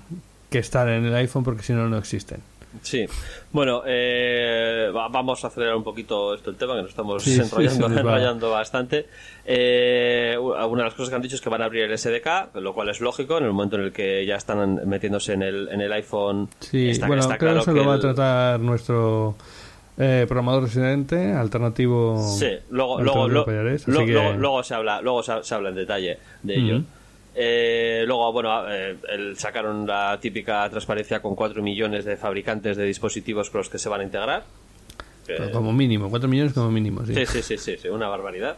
que estar en el iPhone porque si no, no existen. Sí. Bueno, eh, va- vamos a acelerar un poquito esto el tema, que nos estamos Sí, enrollando, bastante. Eh, una de las cosas que han dicho es que van a abrir el SDK, lo cual es lógico en el momento en el que ya están metiéndose en el, en el iPhone. Sí, está, bueno, está creo claro que eso lo va a tratar nuestro eh, programador residente, alternativo. Sí, luego, luego, alternativo que- luego, luego se habla, luego se, se habla en detalle de ello. Eh, luego, bueno, eh, el- sacaron la típica transparencia con 4 millones de fabricantes de dispositivos con los que se van a integrar. Pero como mínimo, 4 millones como mínimo, sí. Sí, sí, sí, sí, sí, una barbaridad.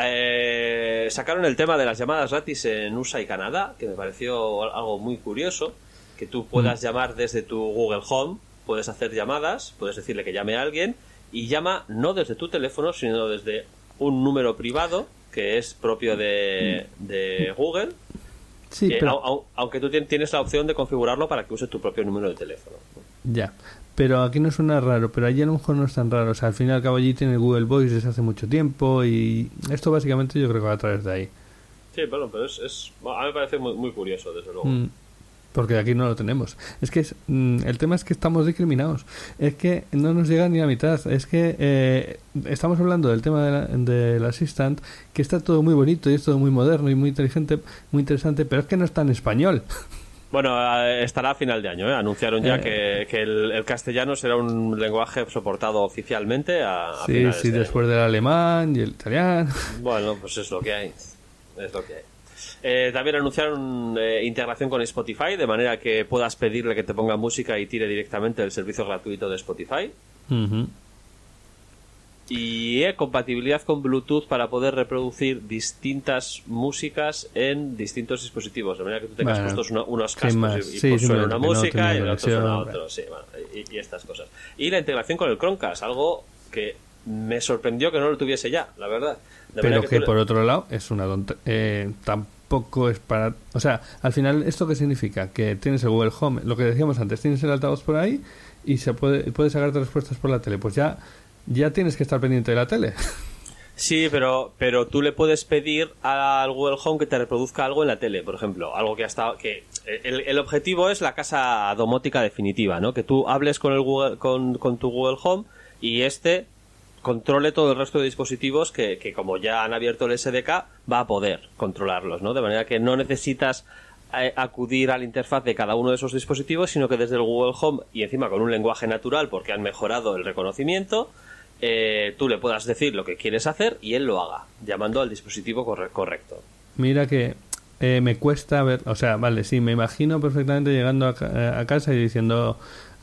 Eh, sacaron el tema de las llamadas gratis en USA y Canadá, que me pareció al- algo muy curioso, que tú puedas llamar desde tu Google Home, puedes hacer llamadas, puedes decirle que llame a alguien y llama no desde tu teléfono, sino desde un número privado que es propio de, de Google, Sí, que pero- au- au- aunque tú tien- tienes la opción de configurarlo para que use tu propio número de teléfono. Ya. Pero aquí no suena raro, pero allí a lo mejor no es tan raro. O sea, al fin y al cabo allí tiene Google Voice desde hace mucho tiempo y esto básicamente yo creo que va a través de ahí. Sí, bueno, pero es, es- a mí me parece muy, muy curioso, desde luego. Mm, Porque aquí no lo tenemos. Es que es, mm, el tema es que estamos discriminados. Es que no nos llega ni a mitad. Es que eh, estamos hablando del tema de la- del Assistant, que está todo muy bonito y es todo muy moderno y muy inteligente, muy interesante, pero es que no está en español. Bueno, estará a final de año. ¿eh? Anunciaron ya Eh. que, que el, el castellano será un lenguaje soportado oficialmente a, a Sí, sí, de después del alemán y el italiano. Bueno, pues es lo que hay. Es lo que hay. Eh, también anunciaron eh, integración con Spotify, de manera que puedas pedirle que te ponga música y tire directamente el servicio gratuito de Spotify. Y eh, compatibilidad con Bluetooth para poder reproducir distintas músicas en distintos dispositivos. De manera que tú tengas Bueno, puestos uno- unos ¿qué cascos y, y Sí, pues suena una música y el otro suena otro. Sí, bueno, y, y estas cosas. Y la integración con el Chromecast, algo que me sorprendió que no lo tuviese ya, la verdad. Pero que, le- por otro lado es una eh, tampoco es para o sea al final esto qué significa que tienes el Google Home lo que decíamos antes tienes el altavoz por ahí y se puede puedes sacarte respuestas por la tele pues ya ya tienes que estar pendiente de la tele Sí, pero, pero tú le puedes pedir al Google Home que te reproduzca algo en la tele, por ejemplo. Algo que hasta que el, el objetivo es la casa domótica definitiva, ¿no? Que tú hables con el Google, con, con tu Google Home y este controle todo el resto de dispositivos que, que como ya han abierto el SDK va a poder controlarlos, ¿no? De manera que no necesitas eh, acudir a la interfaz de cada uno de esos dispositivos, sino que desde el Google Home y encima con un lenguaje natural porque han mejorado el reconocimiento, eh, tú le puedas decir lo que quieres hacer y él lo haga, llamando al dispositivo corre- correcto. mira que eh, me cuesta ver o sea vale sí me imagino perfectamente llegando a, ca- a casa y diciendo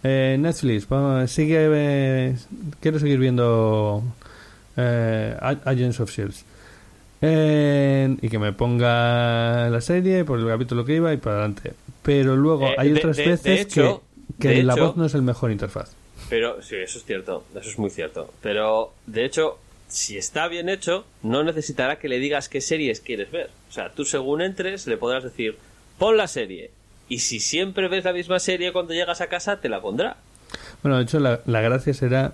eh, Netflix sigue eh, quiero seguir viendo eh, Agents of Shields Eh, y que me ponga la serie por el capítulo que iba y para adelante. Pero luego Eh, hay de- otras de- de veces hecho- que, la hecho- voz no es el mejor interfaz. Pero sí, eso es cierto, eso es muy cierto. Pero de hecho, si está bien hecho, no necesitará que le digas qué series quieres ver. O sea, tú según entres le podrás decir, pon la serie. Y si siempre ves la misma serie cuando llegas a casa, te la pondrá. Bueno, de hecho, la, la gracia será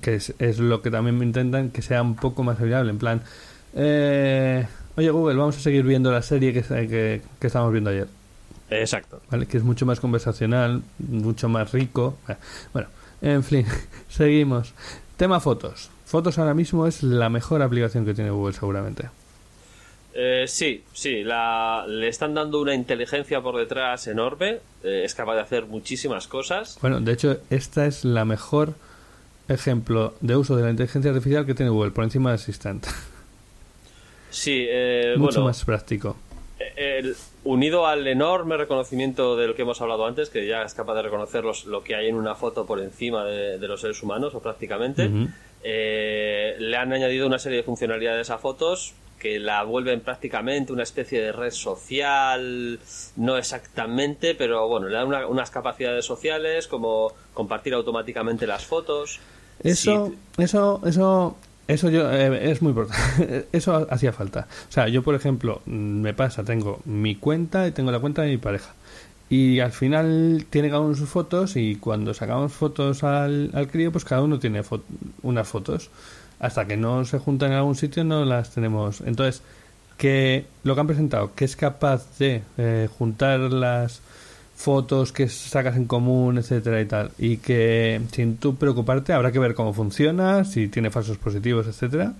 que es, es lo que también me intentan que sea un poco más amigable. En plan, eh, oye Google, vamos a seguir viendo la serie que, que, que estábamos viendo ayer. Exacto. ¿vale? Que es mucho más conversacional, mucho más rico. Eh, Bueno, en fin, seguimos. Tema fotos. Fotos ahora mismo es la mejor aplicación que tiene Google seguramente. Eh, sí, sí, la, le están dando una inteligencia por detrás enorme. eh, es capaz de hacer muchísimas cosas. Bueno, de hecho, esta es la mejor ejemplo de uso de la inteligencia artificial que tiene Google, por encima de Assistant. Sí, eh, mucho bueno, más práctico. el- unido al enorme reconocimiento del que hemos hablado antes, que ya es capaz de reconocer los- lo que hay en una foto por encima de, de los seres humanos, o prácticamente, eh, le han añadido una serie de funcionalidades a fotos que la vuelven prácticamente una especie de red social, no exactamente, pero bueno, le dan una- unas capacidades sociales como compartir automáticamente las fotos. Eso, eso, eso, eso yo, eh, es muy importante. Eso hacía falta. O sea, yo, por ejemplo, mm, me pasa, tengo mi cuenta y tengo la cuenta de mi pareja. Y al final tiene cada uno sus fotos y cuando sacamos fotos al, al crío, pues cada uno tiene fo- unas fotos. Hasta que no se juntan en algún sitio no las tenemos. Entonces, que lo que han presentado, que es capaz de eh, juntar las fotos que sacas en común, etcétera y tal. Y que sin tú preocuparte habrá que ver cómo funciona, si tiene falsos positivos, etcétera.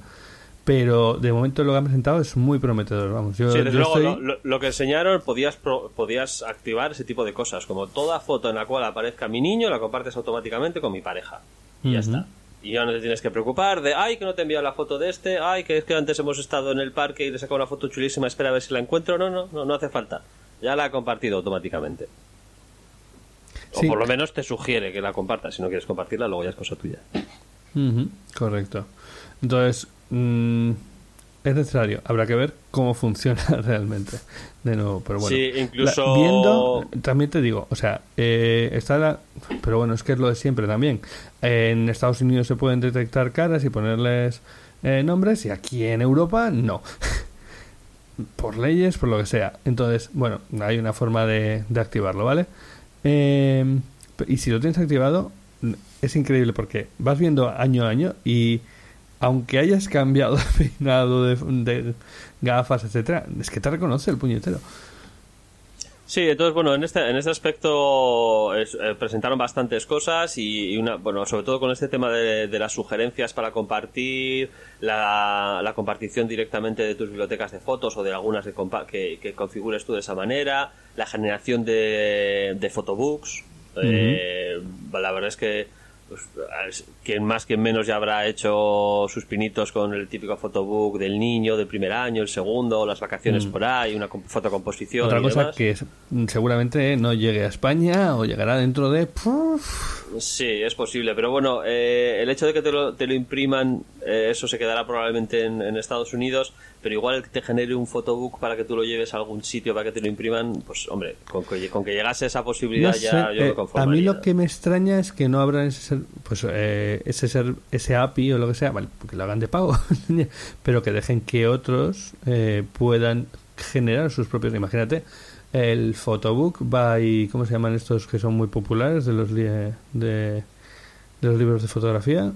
Pero de momento lo que han presentado es muy prometedor. Vamos, yo, Sí, desde yo luego, estoy- lo, lo- lo que enseñaron podías pro- podías activar ese tipo de cosas, como toda foto en la cual aparezca mi niño la compartes automáticamente con mi pareja. Y ya está. Y ya no te tienes que preocupar de, ay, que no te he enviado la foto de este, ay, que es que antes hemos estado en el parque y le he sacado una foto chulísima, espera a ver si la encuentro. No, no, no, no hace falta. Ya la ha compartido automáticamente. O Sí. por lo menos te sugiere que la compartas. Si no quieres compartirla, luego ya es cosa tuya. Correcto. Entonces, mm, es necesario. Habrá que ver cómo funciona realmente. De nuevo, pero bueno. Sí, incluso- La- viendo, también te digo, o sea, eh, está la. Pero bueno, es que es lo de siempre también. En Estados Unidos se pueden detectar caras y ponerles eh, nombres, y aquí en Europa no. por leyes, por lo que sea. Entonces, bueno, hay una forma de, de activarlo, ¿vale? Eh, y si lo tienes activado, es increíble porque vas viendo año a año y aunque hayas cambiado de peinado, de, de gafas, etcétera, es que te reconoce el puñetero. Sí, entonces bueno, en este, en este aspecto es- eh, presentaron bastantes cosas y, y una, bueno, sobre todo con este tema de, de las sugerencias para compartir, la, la compartición directamente de tus bibliotecas de fotos o de algunas que, compa- que, que configures tú de esa manera, la generación de, de photobooks. eh, la verdad es que pues, es- quien más, quien menos ya habrá hecho sus pinitos con el típico photobook del niño del primer año, el segundo, las vacaciones Mm. por ahí, una com- fotocomposición. Otra y cosa demás. que seguramente no llegue a España o llegará dentro de... ¡puf! Sí, es posible, pero bueno, eh, el hecho de que te lo, te lo impriman, eh, eso se quedará probablemente en, en Estados Unidos, pero igual te genere un photobook para que tú lo lleves a algún sitio para que te lo impriman, pues hombre, con que, con que llegase esa posibilidad No sé, ya yo eh, me a conformaría. mí lo que me extraña es que no abran ese, ser- pues, eh, ese, ser- ese API o lo que sea, vale, que lo hagan de pago, pero que dejen que otros eh, puedan generar sus propios. Imagínate, el photobook by, ¿cómo se llaman estos que son muy populares de los, li- de, de los libros de fotografía?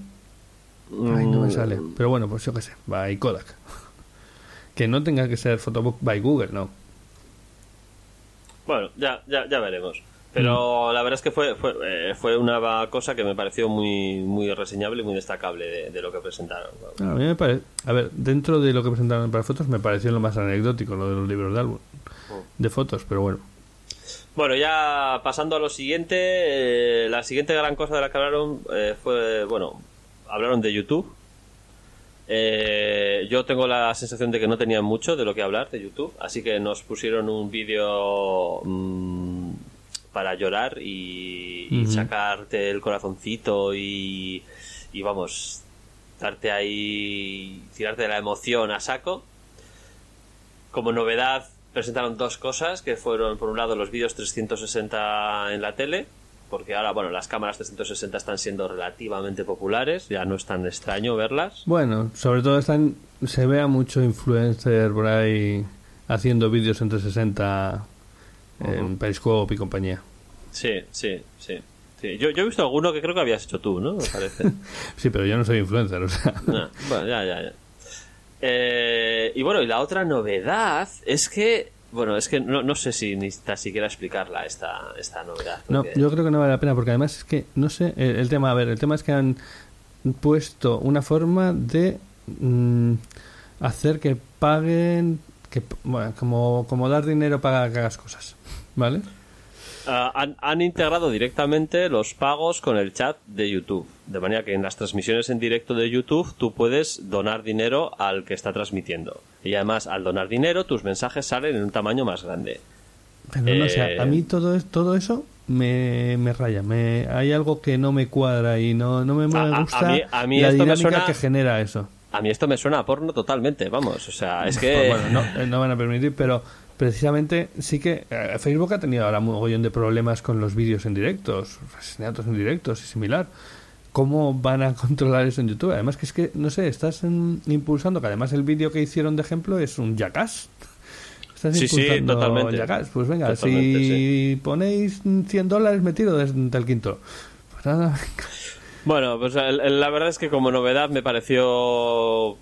Ay, no me Mm. sale. Pero bueno, pues yo qué sé, by Kodak. Que no tenga que ser photobook by Google, no. Bueno, ya, ya, ya veremos. Pero Mm. la verdad es que fue, fue, eh, fue una cosa que me pareció muy, muy reseñable y muy destacable de, de lo que presentaron. A mí me parece. A ver, dentro de lo que presentaron para fotos, me pareció lo más anecdótico, lo de los libros de álbum. De fotos, pero bueno. Bueno, ya pasando a lo siguiente, eh, la siguiente gran cosa de la que hablaron eh, fue, bueno, hablaron de YouTube. Eh, yo tengo la sensación de que no tenían mucho de lo que hablar de YouTube, así que nos pusieron un vídeo mm, para llorar y, y sacarte el corazoncito y, y vamos, darte ahí, tirarte de la emoción a saco. Como novedad presentaron dos cosas que fueron por un lado los vídeos 360 en la tele porque ahora bueno las cámaras 360 están siendo relativamente populares ya no es tan extraño verlas Bueno, sobre todo están, se ve a mucho influencer por ahí haciendo vídeos en 360 en. Periscope y compañía. sí sí sí, sí. Yo, yo he visto alguno que creo que habías hecho tú no me parece Sí, pero yo no soy influencer, o sea. Bueno ya ya ya Eh, y bueno y la otra novedad es que bueno es que no, no sé si ni tan siquiera explicarla esta esta novedad No, yo creo que no vale la pena porque además es que, no sé, el, el tema, a ver, el tema es que han puesto una forma de mm, hacer que paguen, que, bueno, como, como dar dinero para que hagas cosas, ¿vale? Ah, han, han integrado directamente los pagos con el chat de YouTube. De manera que en las transmisiones en directo de YouTube tú puedes donar dinero al que está transmitiendo. Y además, al donar dinero, tus mensajes salen en un tamaño más grande. Pero no sé, Eh, a mí todo, es- todo eso me, me raya. Me, hay algo que no me cuadra y no, no me, me A- a- a gusta mí- a mí la me dinámica suena- que genera eso. A mí esto me suena a porno totalmente, vamos. O sea, es que... Pues bueno, no, eh, no van a permitir, pero precisamente sí que eh, Facebook ha tenido ahora un mogollón de problemas con los vídeos en directos, asesinatos en directos y similar. ¿Cómo van a controlar eso en YouTube? Además que es que, no sé, estás impulsando, que además el vídeo que hicieron de ejemplo es un jackass. Estás Sí, sí, impulsando totalmente. Jackass. Pues venga, Totalmente, si ponéis 100 dólares, me tiro desde el quinto. Pues nada, Bueno, pues la verdad es que como novedad me pareció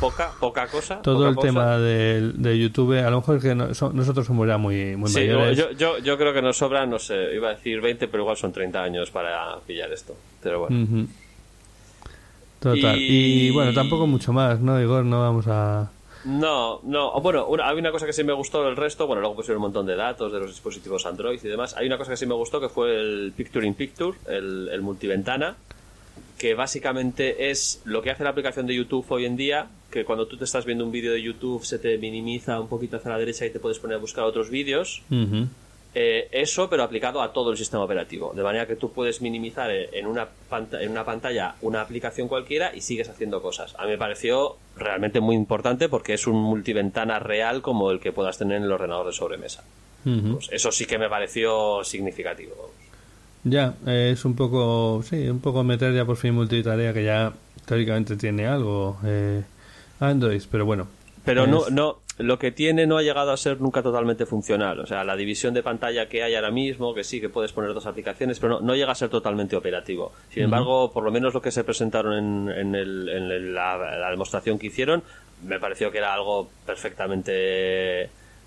poca, poca cosa. Todo poca el cosa. tema de, de YouTube, a lo mejor es que no- so- nosotros somos ya muy, muy Sí, mayores. yo, yo, yo creo que nos sobran, no sé, iba a decir 20, pero igual son 30 años para pillar esto. Pero bueno. Total. Y... Y- bueno, tampoco mucho más, ¿no, Igor? No vamos a... No, no. Bueno, una, hay una cosa que sí me gustó del resto. Bueno, luego pusieron un montón de datos de los dispositivos Android y demás. Hay una cosa que sí me gustó que fue el Picture in Picture, el, multiventana, que básicamente es lo que hace la aplicación de YouTube hoy en día, que cuando tú te estás viendo un vídeo de YouTube se te minimiza un poquito hacia la derecha y te puedes poner a buscar otros vídeos. Ujú. Eh, eso, pero aplicado a todo el sistema operativo. De manera que tú puedes minimizar en una, en una pantalla una aplicación cualquiera y sigues haciendo cosas. A mí me pareció realmente muy importante porque es un multiventana real como el que puedas tener en el ordenador de sobremesa. Pues eso sí que me pareció significativo. Ya, eh, es un poco, sí, un poco meter ya por fin multitarea que ya teóricamente tiene algo eh, Android, pero bueno. Pero Es- no, no, lo que tiene no ha llegado a ser nunca totalmente funcional. O sea, la división de pantalla que hay ahora mismo, que sí, que puedes poner dos aplicaciones, pero no, no llega a ser totalmente operativo. Sin embargo, por lo menos lo que se presentaron en, en el- en la, la demostración que hicieron, me pareció que era algo perfectamente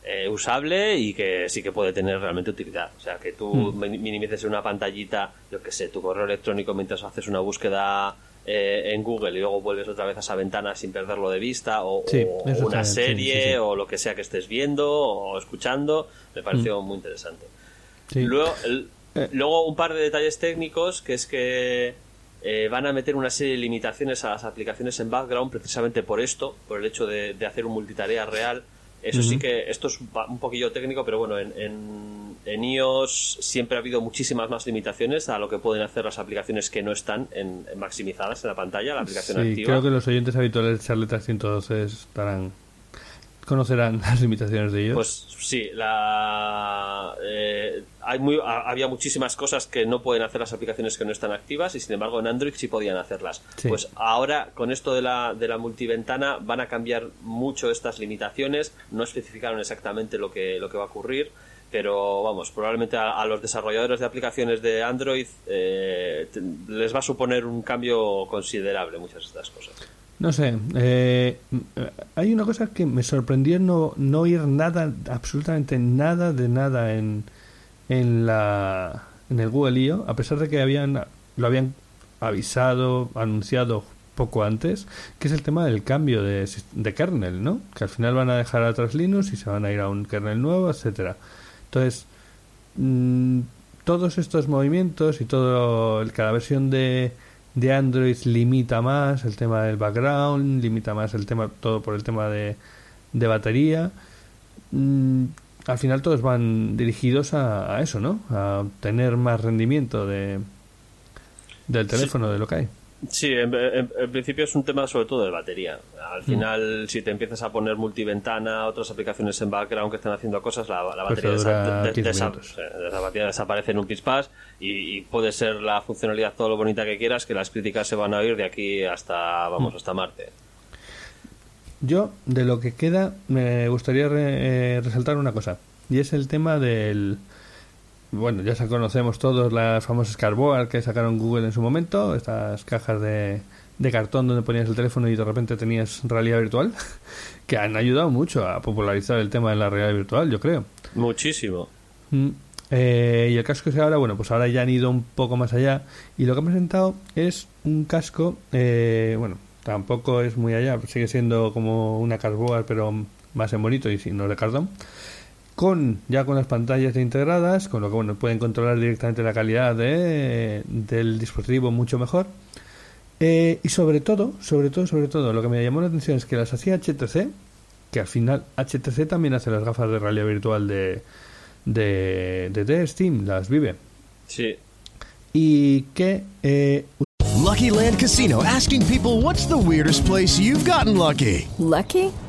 eh, usable y que sí que puede tener realmente utilidad. O sea, que tú min- minimices en una pantallita, yo que sé, tu correo electrónico mientras haces una búsqueda eh, en Google y luego vuelves otra vez a esa ventana sin perderlo de vista o, Sí, o eso una serie sí, sí. o lo que sea que estés viendo o escuchando, me pareció muy interesante. Luego, el- Eh. luego un par de detalles técnicos que es que eh, van a meter una serie de limitaciones a las aplicaciones en background precisamente por esto, por el hecho de, de hacer un multitarea real. Eso sí que esto es un poquillo técnico, pero bueno, en, en, en iOS siempre ha habido muchísimas más limitaciones a lo que pueden hacer las aplicaciones que no están en, maximizadas en la pantalla, la aplicación Sí, activa. creo que los oyentes habituales de Charleta 112 estarán conocerán las limitaciones de ellos. Pues sí, la, eh, hay muy, ha- había muchísimas cosas que no pueden hacer las aplicaciones que no están activas y sin embargo en Android sí podían hacerlas. Sí. Pues ahora con esto de la, de la multiventana van a cambiar mucho estas limitaciones, no especificaron exactamente lo que, lo que va a ocurrir. Pero vamos, probablemente a, a los desarrolladores de aplicaciones de Android eh, te- les va a suponer un cambio considerable muchas de estas cosas. No sé, eh, hay una cosa que me sorprendió no, no oír nada, absolutamente nada de nada en, en, la, en el Google I.O., a pesar de que habían, lo habían avisado, anunciado poco antes, que es el tema del cambio de, de kernel, ¿no? Que al final van a dejar atrás Linux y se van a ir a un kernel nuevo, etcétera. Entonces, mm, todos estos movimientos y todo cada versión de, de Android limita más el tema del background, limita más el tema todo por el tema de, de batería. Mm, al final todos van dirigidos a, a eso, ¿no? A obtener más rendimiento de del teléfono, de lo que hay. Sí, en, en- en principio es un tema sobre todo de batería. Al Mm. final, si te empiezas a poner multiventana, otras aplicaciones en background que estén haciendo cosas, la, la Pues batería, desa- de- 15 desa- minutos. eh, la batería desaparece en un pispás y, y puede ser la funcionalidad todo lo bonita que quieras, que las críticas se van a oír de aquí hasta, vamos, Mm. hasta Marte. Yo, de lo que queda, me gustaría re- eh, resaltar una cosa. Y es el tema del... Bueno, ya conocemos todos las famosas Cardboard que sacaron Google en su momento. Estas cajas de, de cartón donde ponías el teléfono y de repente tenías realidad virtual. Que han ayudado mucho a popularizar el tema de la realidad virtual, yo creo. Muchísimo. Mm, eh, y el casco que ahora, bueno, pues ahora ya han ido un poco más allá. Y lo que han presentado es un casco, eh, bueno, tampoco es muy allá, sigue siendo como una cardboard, pero más en bonito y sin no de cartón. Con, ya con las pantallas integradas, con lo que bueno, pueden controlar directamente la calidad de- del dispositivo mucho mejor. Eh, y sobre todo, sobre todo, sobre todo, lo que me llamó la atención es que las hacía HTC, que al final HTC también hace las gafas de realidad virtual de, de, de, de Steam, las vive. Sí. Y que eh, Lucky Land Casino asking people what's the weirdest place you've gotten lucky? Lucky?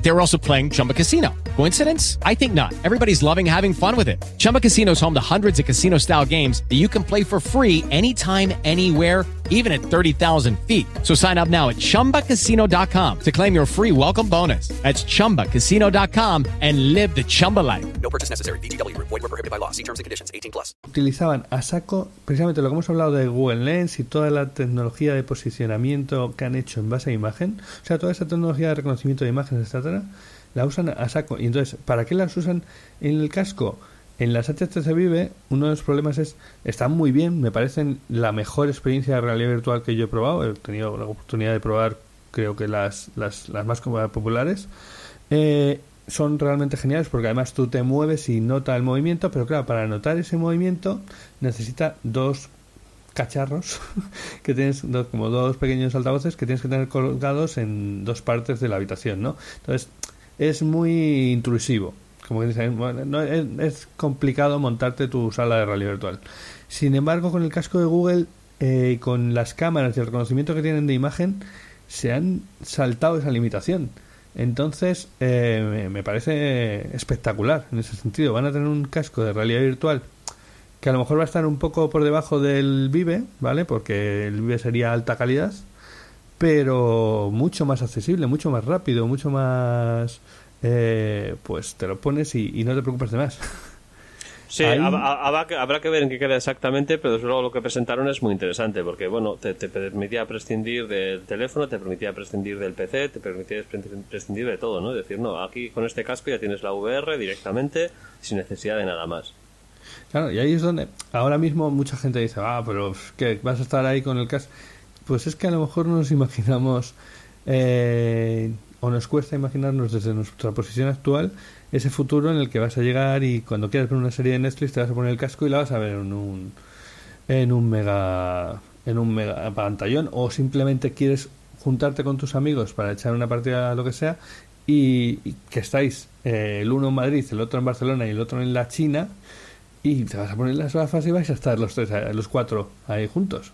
They were also playing Chumba Casino. Coincidence? I think not. Everybody's loving having fun with it. Chumba Casino is home to hundreds of casino-style games that you can play for free anytime, anywhere, even at 30,000 feet. So sign up now at ChumbaCasino.com to claim your free welcome bonus. That's ChumbaCasino.com and live the Chumba life. No purchase necessary. VGW Group. Void were prohibited by law. See terms and conditions. 18 plus. utilizaban a saco precisamente lo que hemos hablado de Google Lens y toda la tecnología de posicionamiento que han hecho en base a imagen, o sea, toda esa tecnología de reconocimiento de imágenes, la usan a saco. Y entonces, ¿para qué las usan en el casco? En las HTC Vive, uno de los problemas es, están muy bien, me parecen la mejor experiencia de realidad virtual que yo he probado, he tenido la oportunidad de probar creo que las, las, las más populares. Eh, son realmente geniales porque además tú te mueves y nota el movimiento, pero claro, para notar ese movimiento necesita dos cacharros que tienes como dos pequeños altavoces que tienes que tener colgados en dos partes de la habitación, ¿no? Entonces es muy intrusivo, como que no, es, complicado montarte tu sala de realidad virtual. Sin embargo, con el casco de Google eh, con las cámaras y el reconocimiento que tienen de imagen se han saltado esa limitación. Entonces, eh, me parece espectacular en ese sentido. Van a tener un casco de realidad virtual que a lo mejor va a estar un poco por debajo del Vive, ¿vale? Porque el Vive sería alta calidad, pero mucho más accesible, mucho más rápido, mucho más... eh, pues te lo pones y, y no te preocupes de más. Sí, Ahí- habrá que, habrá que ver en qué queda exactamente, pero desde luego lo que presentaron es muy interesante, porque bueno, te, te permitía prescindir del teléfono, te permitía prescindir del PC, te permitía pre- prescindir de todo, ¿no? Es decir, no, aquí con este casco ya tienes la VR directamente, sin necesidad de nada más. Claro, y ahí es donde ahora mismo mucha gente dice, ah, pero que vas a estar ahí con el casco. Pues es que a lo mejor no nos imaginamos, eh, o nos cuesta imaginarnos desde nuestra posición actual, ese futuro en el que vas a llegar y cuando quieras ver una serie de Netflix te vas a poner el casco y la vas a ver en un, en un mega, en un mega pantallón, o simplemente quieres juntarte con tus amigos para echar una partida, lo que sea, y, y que estáis eh, el uno en Madrid, el otro en Barcelona y el otro en la China, y te vas a poner las gafas y vais a estar los tres, los cuatro ahí juntos.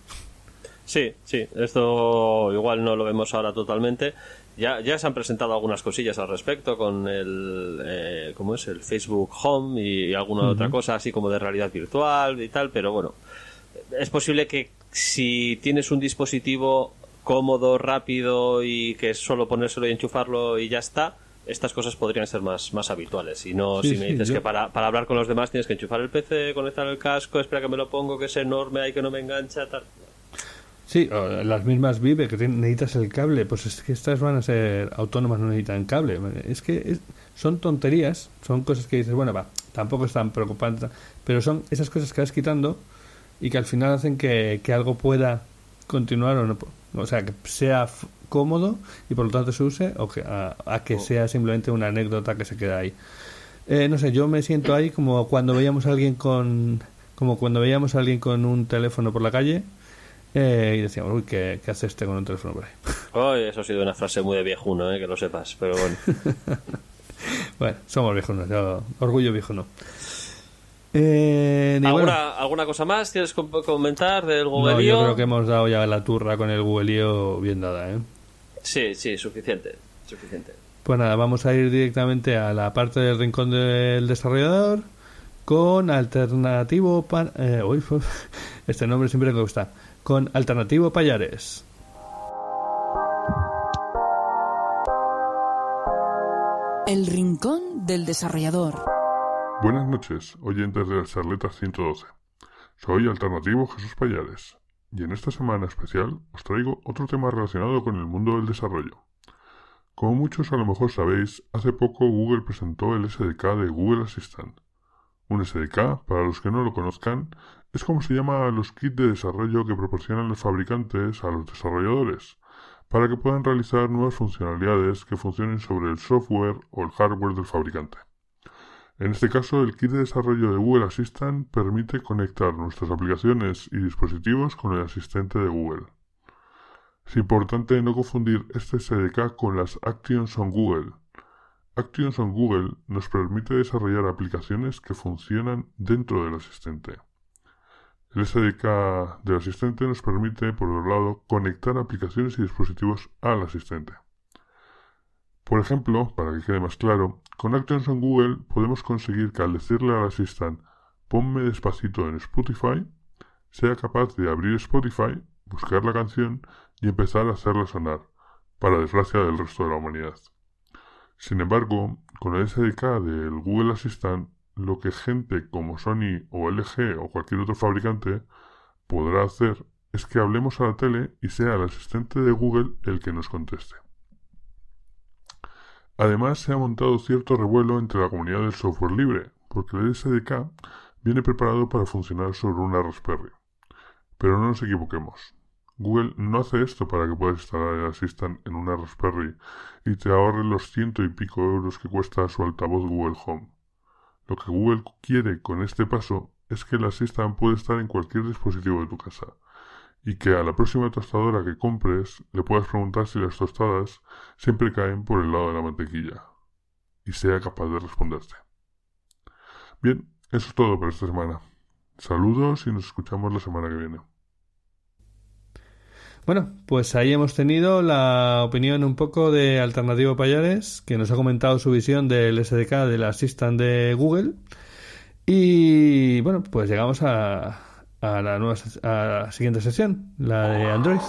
Sí, sí, esto igual no lo vemos ahora totalmente. Ya, ya se han presentado algunas cosillas al respecto con el, eh, ¿cómo es? El Facebook Home y alguna Ujú. otra cosa así como de realidad virtual y tal, pero bueno, es posible que si tienes un dispositivo cómodo, rápido y que es solo ponérselo y enchufarlo y ya está, estas cosas podrían ser más, más habituales. Y no Sí, si me sí, dices yo- que para, para hablar con los demás tienes que enchufar el PC, conectar el casco, espera que me lo pongo, que es enorme, ahí que no me engancha, tal. Sí, las mismas Vive que tienen- necesitas el cable, pues es que estas van a ser autónomas, no necesitan cable. Es que es- son tonterías, son cosas que dices, bueno, va, tampoco es tan preocupante, pero son esas cosas que vas quitando y que al final hacen que, que algo pueda continuar o no, o sea, que sea cómodo y por lo tanto se use o que, a, a que sea simplemente una anécdota que se queda ahí. Eh, no sé, yo me siento ahí como cuando veíamos a alguien con como cuando veíamos a alguien con un teléfono por la calle eh, y decíamos, uy, ¿qué, ¿qué hace este con un teléfono por ahí? Ay, eso ha sido una frase muy de viejuno, eh, que lo sepas, pero bueno. Bueno, somos viejunos, yo, orgullo viejuno. Eh, bueno, ¿Alguna, ¿Alguna cosa más quieres com- comentar del no, Google yo creo que hemos dado ya la turra con el Google bien dada, ¿eh? Sí, sí, suficiente, suficiente. Pues nada, vamos a ir directamente a la parte del rincón del desarrollador con alternativo pan, eh, uy, este nombre siempre me gusta con alternativo payares El rincón del desarrollador. Buenas noches, oyentes de las charletas 112. Soy Alternativo Jesús Payares, y en esta semana especial os traigo otro tema relacionado con el mundo del desarrollo. Como muchos a lo mejor sabéis, hace poco Google presentó el SDK de Google Assistant, Un SDK, para los que no lo conozcan, es como se llama los kits de desarrollo que proporcionan los fabricantes a los desarrolladores, para que puedan realizar nuevas funcionalidades que funcionen sobre el software o el hardware del fabricante. En este caso, el kit de desarrollo de Google Assistant permite conectar nuestras aplicaciones y dispositivos con el asistente de Google. Es importante no confundir este SDK con las Actions on Google. Actions on Google nos permite desarrollar aplicaciones que funcionan dentro del asistente. El SDK del asistente nos permite, por otro lado, conectar aplicaciones y dispositivos al asistente. Por ejemplo, para que quede más claro, con Actions on Google podemos conseguir que al decirle al asistente ponme despacito en Spotify, sea capaz de abrir Spotify, buscar la canción y empezar a hacerla sonar, para desgracia del resto de la humanidad. Sin embargo, con el SDK del Google Assistant, lo que gente como Sony o LG o cualquier otro fabricante podrá hacer es que hablemos a la tele y sea el asistente de Google el que nos conteste. Además, se ha montado cierto revuelo entre la comunidad del software libre, porque el SDK viene preparado para funcionar sobre una Raspberry. Pero no nos equivoquemos. Google no hace esto para que puedas instalar el Assistant en una Raspberry y te ahorre los ciento y pico euros que cuesta su altavoz Google Home. Lo que Google quiere con este paso es que el Assistant puede estar en cualquier dispositivo de tu casa y que a la próxima tostadora que compres le puedas preguntar si las tostadas siempre caen por el lado de la mantequilla y sea capaz de responderte. Bien, eso es todo por esta semana. Saludos y nos escuchamos la semana que viene. Bueno, pues ahí hemos tenido la opinión un poco de Alternativo Payares, que nos ha comentado su visión del SDK del Assistant de Google. Y bueno, pues llegamos a, a la, nueva, a la siguiente sesión, la de Android.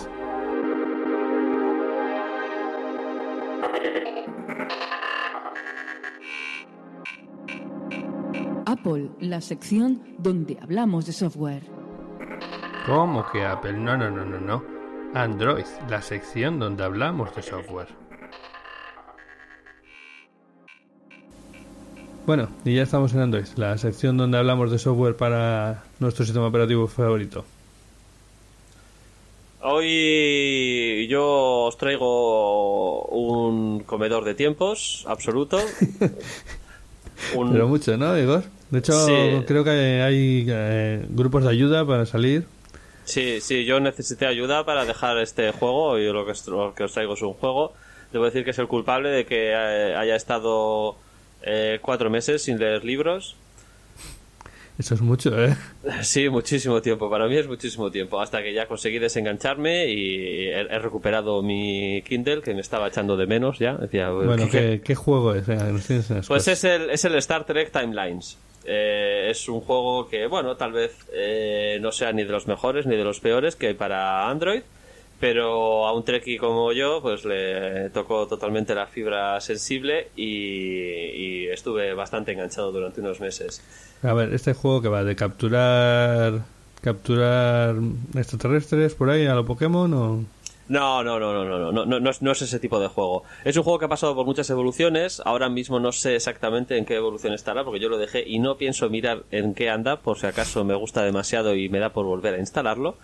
Apple, la sección donde hablamos de software. ¿Cómo que Apple? No, no, no, no, no. Android, la sección donde hablamos de software. Bueno, y ya estamos en Android, la sección donde hablamos de software para nuestro sistema operativo favorito. Hoy yo os traigo un comedor de tiempos absoluto. Un- Pero mucho, ¿no, Igor? De hecho, Sí. creo que hay eh, grupos de ayuda para salir. Sí, sí, yo necesité ayuda para dejar este juego y lo que, os- lo que os traigo es un juego. Debo decir que es el culpable de que eh, haya estado eh, cuatro meses sin leer libros. Eso es mucho, ¿eh? Sí, muchísimo tiempo. Para mí es muchísimo tiempo. Hasta que ya conseguí desengancharme y he, he recuperado mi Kindle que me estaba echando de menos ya. Decía, Bueno, ¿qué- ¿qué, qué juego es? Pues cosas. es el, es el Star Trek Timelines. Eh, es un juego que, bueno, tal vez eh, no sea ni de los mejores ni de los peores que hay para Android, pero a un Trekkie como yo, pues le tocó totalmente la fibra sensible y, y estuve bastante enganchado durante unos meses. A ver, este juego que va de capturar capturar extraterrestres por ahí a lo Pokémon o No, no, no, no, no, no, no, no, no es, no es ese tipo de juego. Es un juego que ha pasado por muchas evoluciones. Ahora mismo no sé exactamente en qué evolución estará, porque yo lo dejé y no pienso mirar en qué anda, por si acaso me gusta demasiado y me da por volver a instalarlo.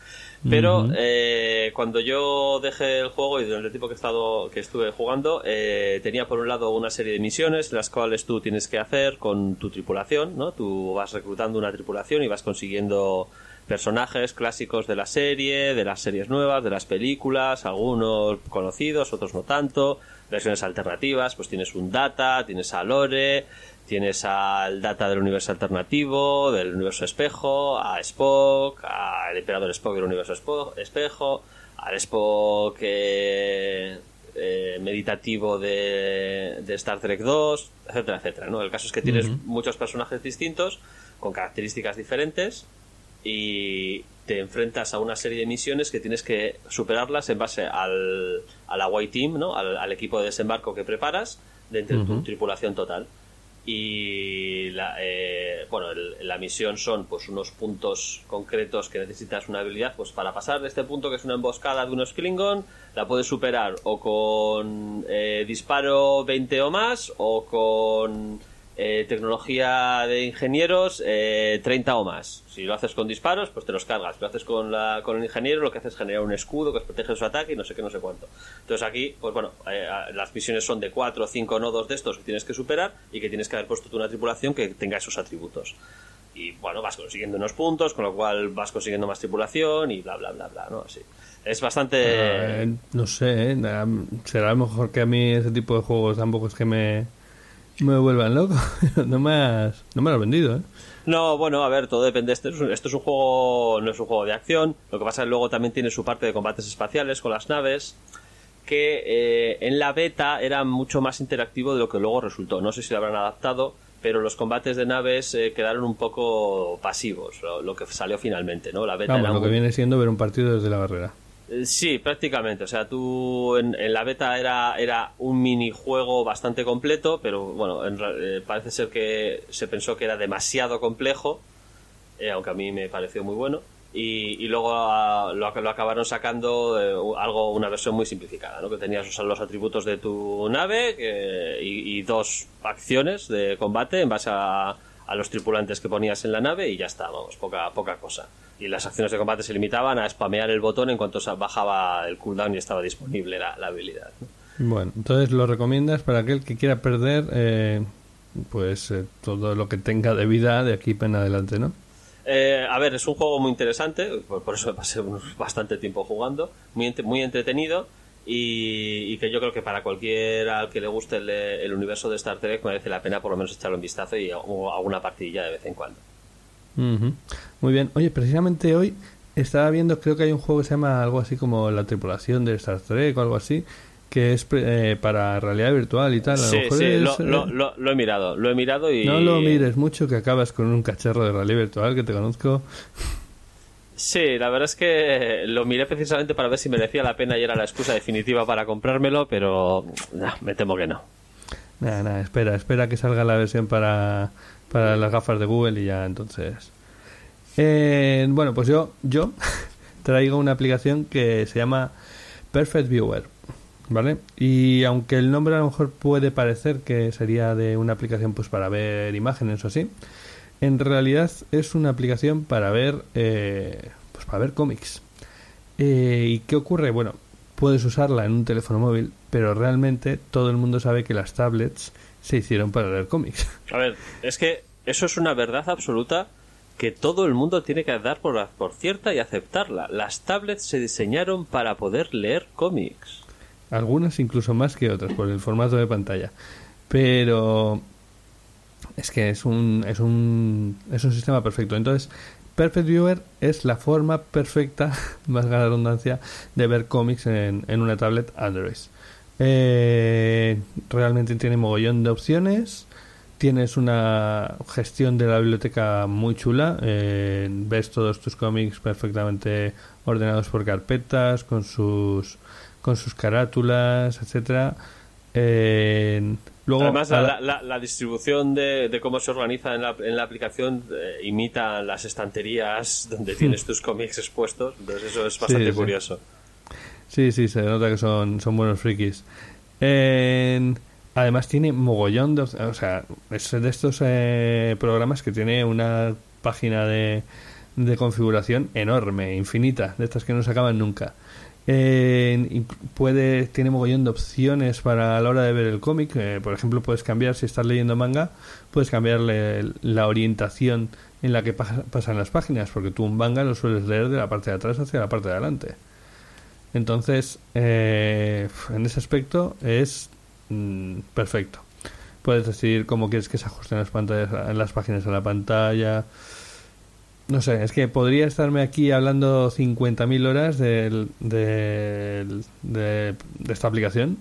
Pero eh, cuando yo dejé el juego y durante el tiempo que he estado, que estuve jugando, eh, tenía por un lado una serie de misiones, las cuales tú tienes que hacer con tu tripulación, ¿no? Tú vas reclutando una tripulación y vas consiguiendo personajes clásicos de la serie, de las series nuevas, de las películas, algunos conocidos, otros no tanto, versiones alternativas, pues tienes un Data, tienes a Lore, tienes al Data del universo alternativo, del universo espejo, a Spock, al Emperador Spock del universo espejo, al Spock eh, eh, meditativo de, de Star Trek 2, etcétera, etcétera, ¿no? El caso es que tienes muchos personajes distintos, con características diferentes, y te enfrentas a una serie de misiones que tienes que superarlas en base al, a la White Team, ¿no? al, al equipo de desembarco que preparas de entre tu tripulación total. Y la, eh, bueno, el- la misión son pues unos puntos concretos que necesitas una habilidad pues para pasar de este punto que es una emboscada de unos Klingon, la puedes superar o con eh, disparo 20 o más o con eh, tecnología de ingenieros, eh, 30 o más. Si lo haces con disparos, pues te los cargas. Si lo haces con, la, con el ingeniero, lo que haces es generar un escudo que protege su ataque y no sé qué, no sé cuánto. Entonces aquí, pues bueno, eh, las misiones son de 4 o 5 nodos de estos que tienes que superar y que tienes que haber puesto una tripulación que tenga esos atributos. Y bueno, vas consiguiendo unos puntos, con lo cual vas consiguiendo más tripulación y bla, bla, bla, bla, ¿no? Así. Es bastante... Eh, no sé, eh, será mejor que a mí ese tipo de juegos tampoco es que me, me vuelvan loco. no me has, no me lo has vendido, ¿eh? No, bueno, a ver, todo depende. Esto es, un, esto es un juego, no es un juego de acción. Lo que pasa es que luego también tiene su parte de combates espaciales con las naves, que eh, en la beta era mucho más interactivo de lo que luego resultó. No sé si lo habrán adaptado, pero los combates de naves eh, quedaron un poco pasivos, lo, lo que salió finalmente, ¿no? La beta Vamos, era lo que viene siendo ver un partido desde la barrera. Eh, Sí, prácticamente. O sea, tú en, en la beta era, era un minijuego bastante completo, pero bueno, en eh, parece ser que se pensó que era demasiado complejo, eh, aunque a mí me pareció muy bueno. Y, y luego ah, lo, lo acabaron sacando eh, algo, una versión muy simplificada, ¿no? Que tenías o los atributos de tu nave y, y dos acciones de combate en base a, a los tripulantes que ponías en la nave y ya está, vamos, poca, poca cosa. Y las acciones de combate se limitaban a spamear el botón en cuanto bajaba el cooldown y estaba disponible la, la habilidad. ¿no? Bueno, entonces lo recomiendas para aquel que quiera perder eh, pues eh, todo lo que tenga de vida de aquí en adelante, ¿no? Eh, a ver, es un juego muy interesante, por, por eso me pasé bastante tiempo jugando, muy, muy entretenido y, y que yo creo que para cualquiera al que le guste el, el universo de Star Trek merece la pena por lo menos echarle un vistazo y alguna partidilla de vez en cuando. Muy bien. Oye, precisamente hoy estaba viendo, creo que hay un juego que se llama algo así como La tripulación de Star Trek o algo así, que es eh, para realidad virtual y tal. A lo Sí, mejor sí, es, lo, eh, lo- lo- lo he mirado, lo he mirado y... No lo mires mucho que acabas con un cacharro de realidad virtual que te conozco. Sí, la verdad es que lo miré precisamente para ver si merecía la pena y era la excusa definitiva para comprármelo, pero nah, me temo que no. Nada, nada, espera, espera que salga la versión para, para las gafas de Google y ya entonces. Eh, bueno, pues yo, yo traigo una aplicación que se llama Perfect Viewer, ¿vale? Y aunque el nombre a lo mejor puede parecer que sería de una aplicación pues para ver imágenes o así, en realidad es una aplicación para ver, eh, pues para ver cómics. Eh, ¿Y qué ocurre? Bueno, puedes usarla en un teléfono móvil, pero realmente todo el mundo sabe que las tablets se hicieron para leer cómics. A ver, es que eso es una verdad absoluta que todo el mundo tiene que dar por, por cierta y aceptarla. Las tablets se diseñaron para poder leer cómics. Algunas incluso más que otras por el formato de pantalla. Pero es que es un, es un, es un sistema perfecto. Entonces, Perfect Viewer es la forma perfecta, más la redundancia, de ver cómics en, en una tablet Android. Eh, realmente tiene mogollón de opciones. Tienes una gestión de la biblioteca muy chula. eh, ves todos tus cómics perfectamente ordenados por carpetas, con sus con sus carátulas, etcétera. Eh, luego, Además, la, la- la- la distribución de, de cómo se organiza en la, en la aplicación eh, imita las estanterías donde tienes tus cómics expuestos. Entonces, eso es bastante Sí, sí. curioso. Sí, sí, se nota que son, son buenos frikis. En- además tiene mogollón de... O sea, es de estos eh, programas que tiene una página de, de configuración enorme, infinita, de estas que no se acaban nunca. Y puede, tiene mogollón de opciones para a la hora de ver el cómic. eh, por ejemplo, puedes cambiar, si estás leyendo manga, puedes cambiarle la orientación en la que pa- pasan las páginas, porque tú un manga lo sueles leer de la parte de atrás hacia la parte de adelante. Entonces, eh, en ese aspecto es mm, perfecto. Puedes decidir cómo quieres que se ajusten las pantallas, las páginas a la pantalla. No sé, es que podría estarme aquí hablando 50.000 horas de, de esta aplicación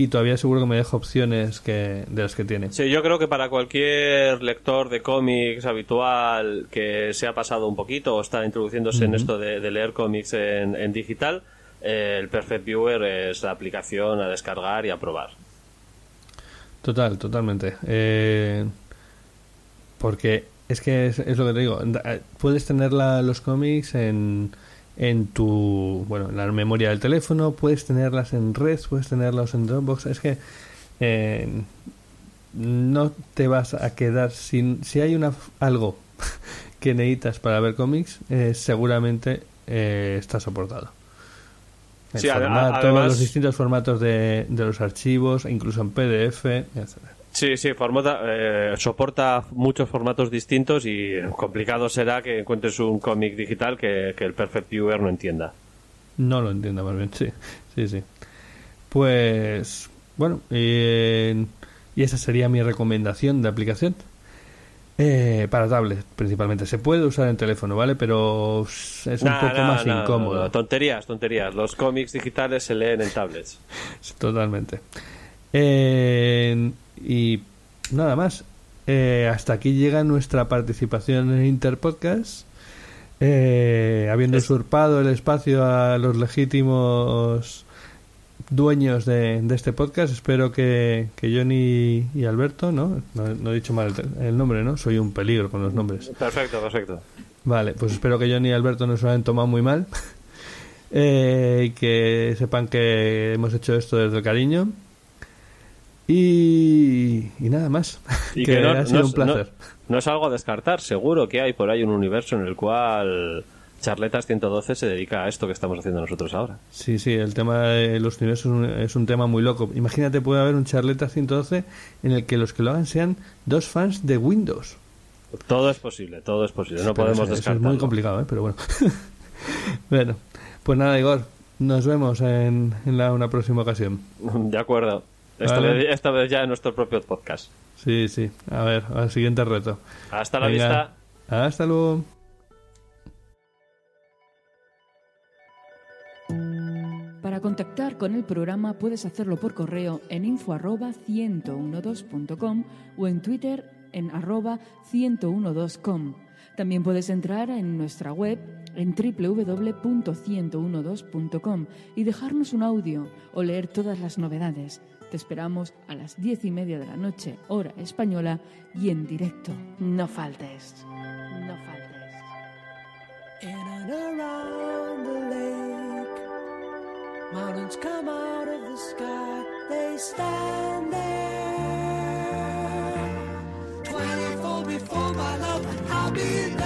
y todavía seguro que me dejo opciones que, de las que tiene. Sí, yo creo que para cualquier lector de cómics habitual que se ha pasado un poquito o está introduciéndose en esto de, de leer cómics en, en digital, eh, el Perfect Viewer es la aplicación a descargar y a probar. Total, totalmente. Eh, porque es que es, es lo que te digo. eh, Puedes tener la- los cómics en, en tu. Bueno, en la memoria del teléfono, puedes tenerlas en red, puedes tenerlos en Dropbox. Es que. eh, no te vas a quedar sin... Si hay una algo que necesitas para ver cómics, eh, seguramente eh, está soportado. El Sí, formato, además- los distintos formatos de, de los archivos, incluso en PDF, etc. Sí, sí, formata- eh, soporta muchos formatos distintos y complicado será que encuentres un cómic digital que, que el Perfect Viewer no entienda. No lo entiendo más bien, sí, sí, sí. Pues, bueno, eh, y esa sería mi recomendación de aplicación. Eh, para tablet, principalmente. Se puede usar en teléfono, ¿vale? Pero es un poco nah, más nah, incómodo. tonterías, tonterías. Los cómics digitales se leen en tablets. Totalmente. Eh, y nada más. Eh, hasta aquí llega nuestra participación en Interpodcast. Eh, habiendo usurpado el espacio a los legítimos dueños de, de este podcast, espero que, que Johnny y Alberto, ¿no? ¿no? no he dicho mal el, el nombre, ¿no? Soy un peligro con los nombres. Perfecto, perfecto. Vale, pues espero que Johnny y Alberto no se lo hayan tomado muy mal. Eh, y que sepan que hemos hecho esto desde el cariño. Y, y nada más. Y que, que no, ha sido no un es- no- placer. no es algo a descartar. Seguro que hay por ahí un universo en el cual Charletas 112 se dedica a esto que estamos haciendo nosotros ahora. Sí, sí, el tema de los universos es un, un tema muy loco. Imagínate, puede haber un Charleta 112 en el que los que lo hagan sean dos fans de Windows. Todo es posible, todo es posible. No Pero podemos eso-. Es muy complicado, ¿eh? pero bueno. bueno, pues nada, Igor. Nos vemos en, en la, una próxima ocasión. De acuerdo. Esta, Vale. vez, esta vez ya en nuestro propio podcast. Sí, sí. A ver, al siguiente reto. Hasta la Venga. vista. Hasta luego. Para contactar con el programa puedes hacerlo por correo en info arroba 1012.com o en Twitter en arroba 1012com. También puedes entrar en nuestra web en www.1012.com y dejarnos un audio o leer todas las novedades. Te esperamos a las diez y media de la noche, hora española, y en directo. No faltes. No faltes. In and around the lake, mountains come out of the sky. They stand there. Twenty-four before my love, I'll be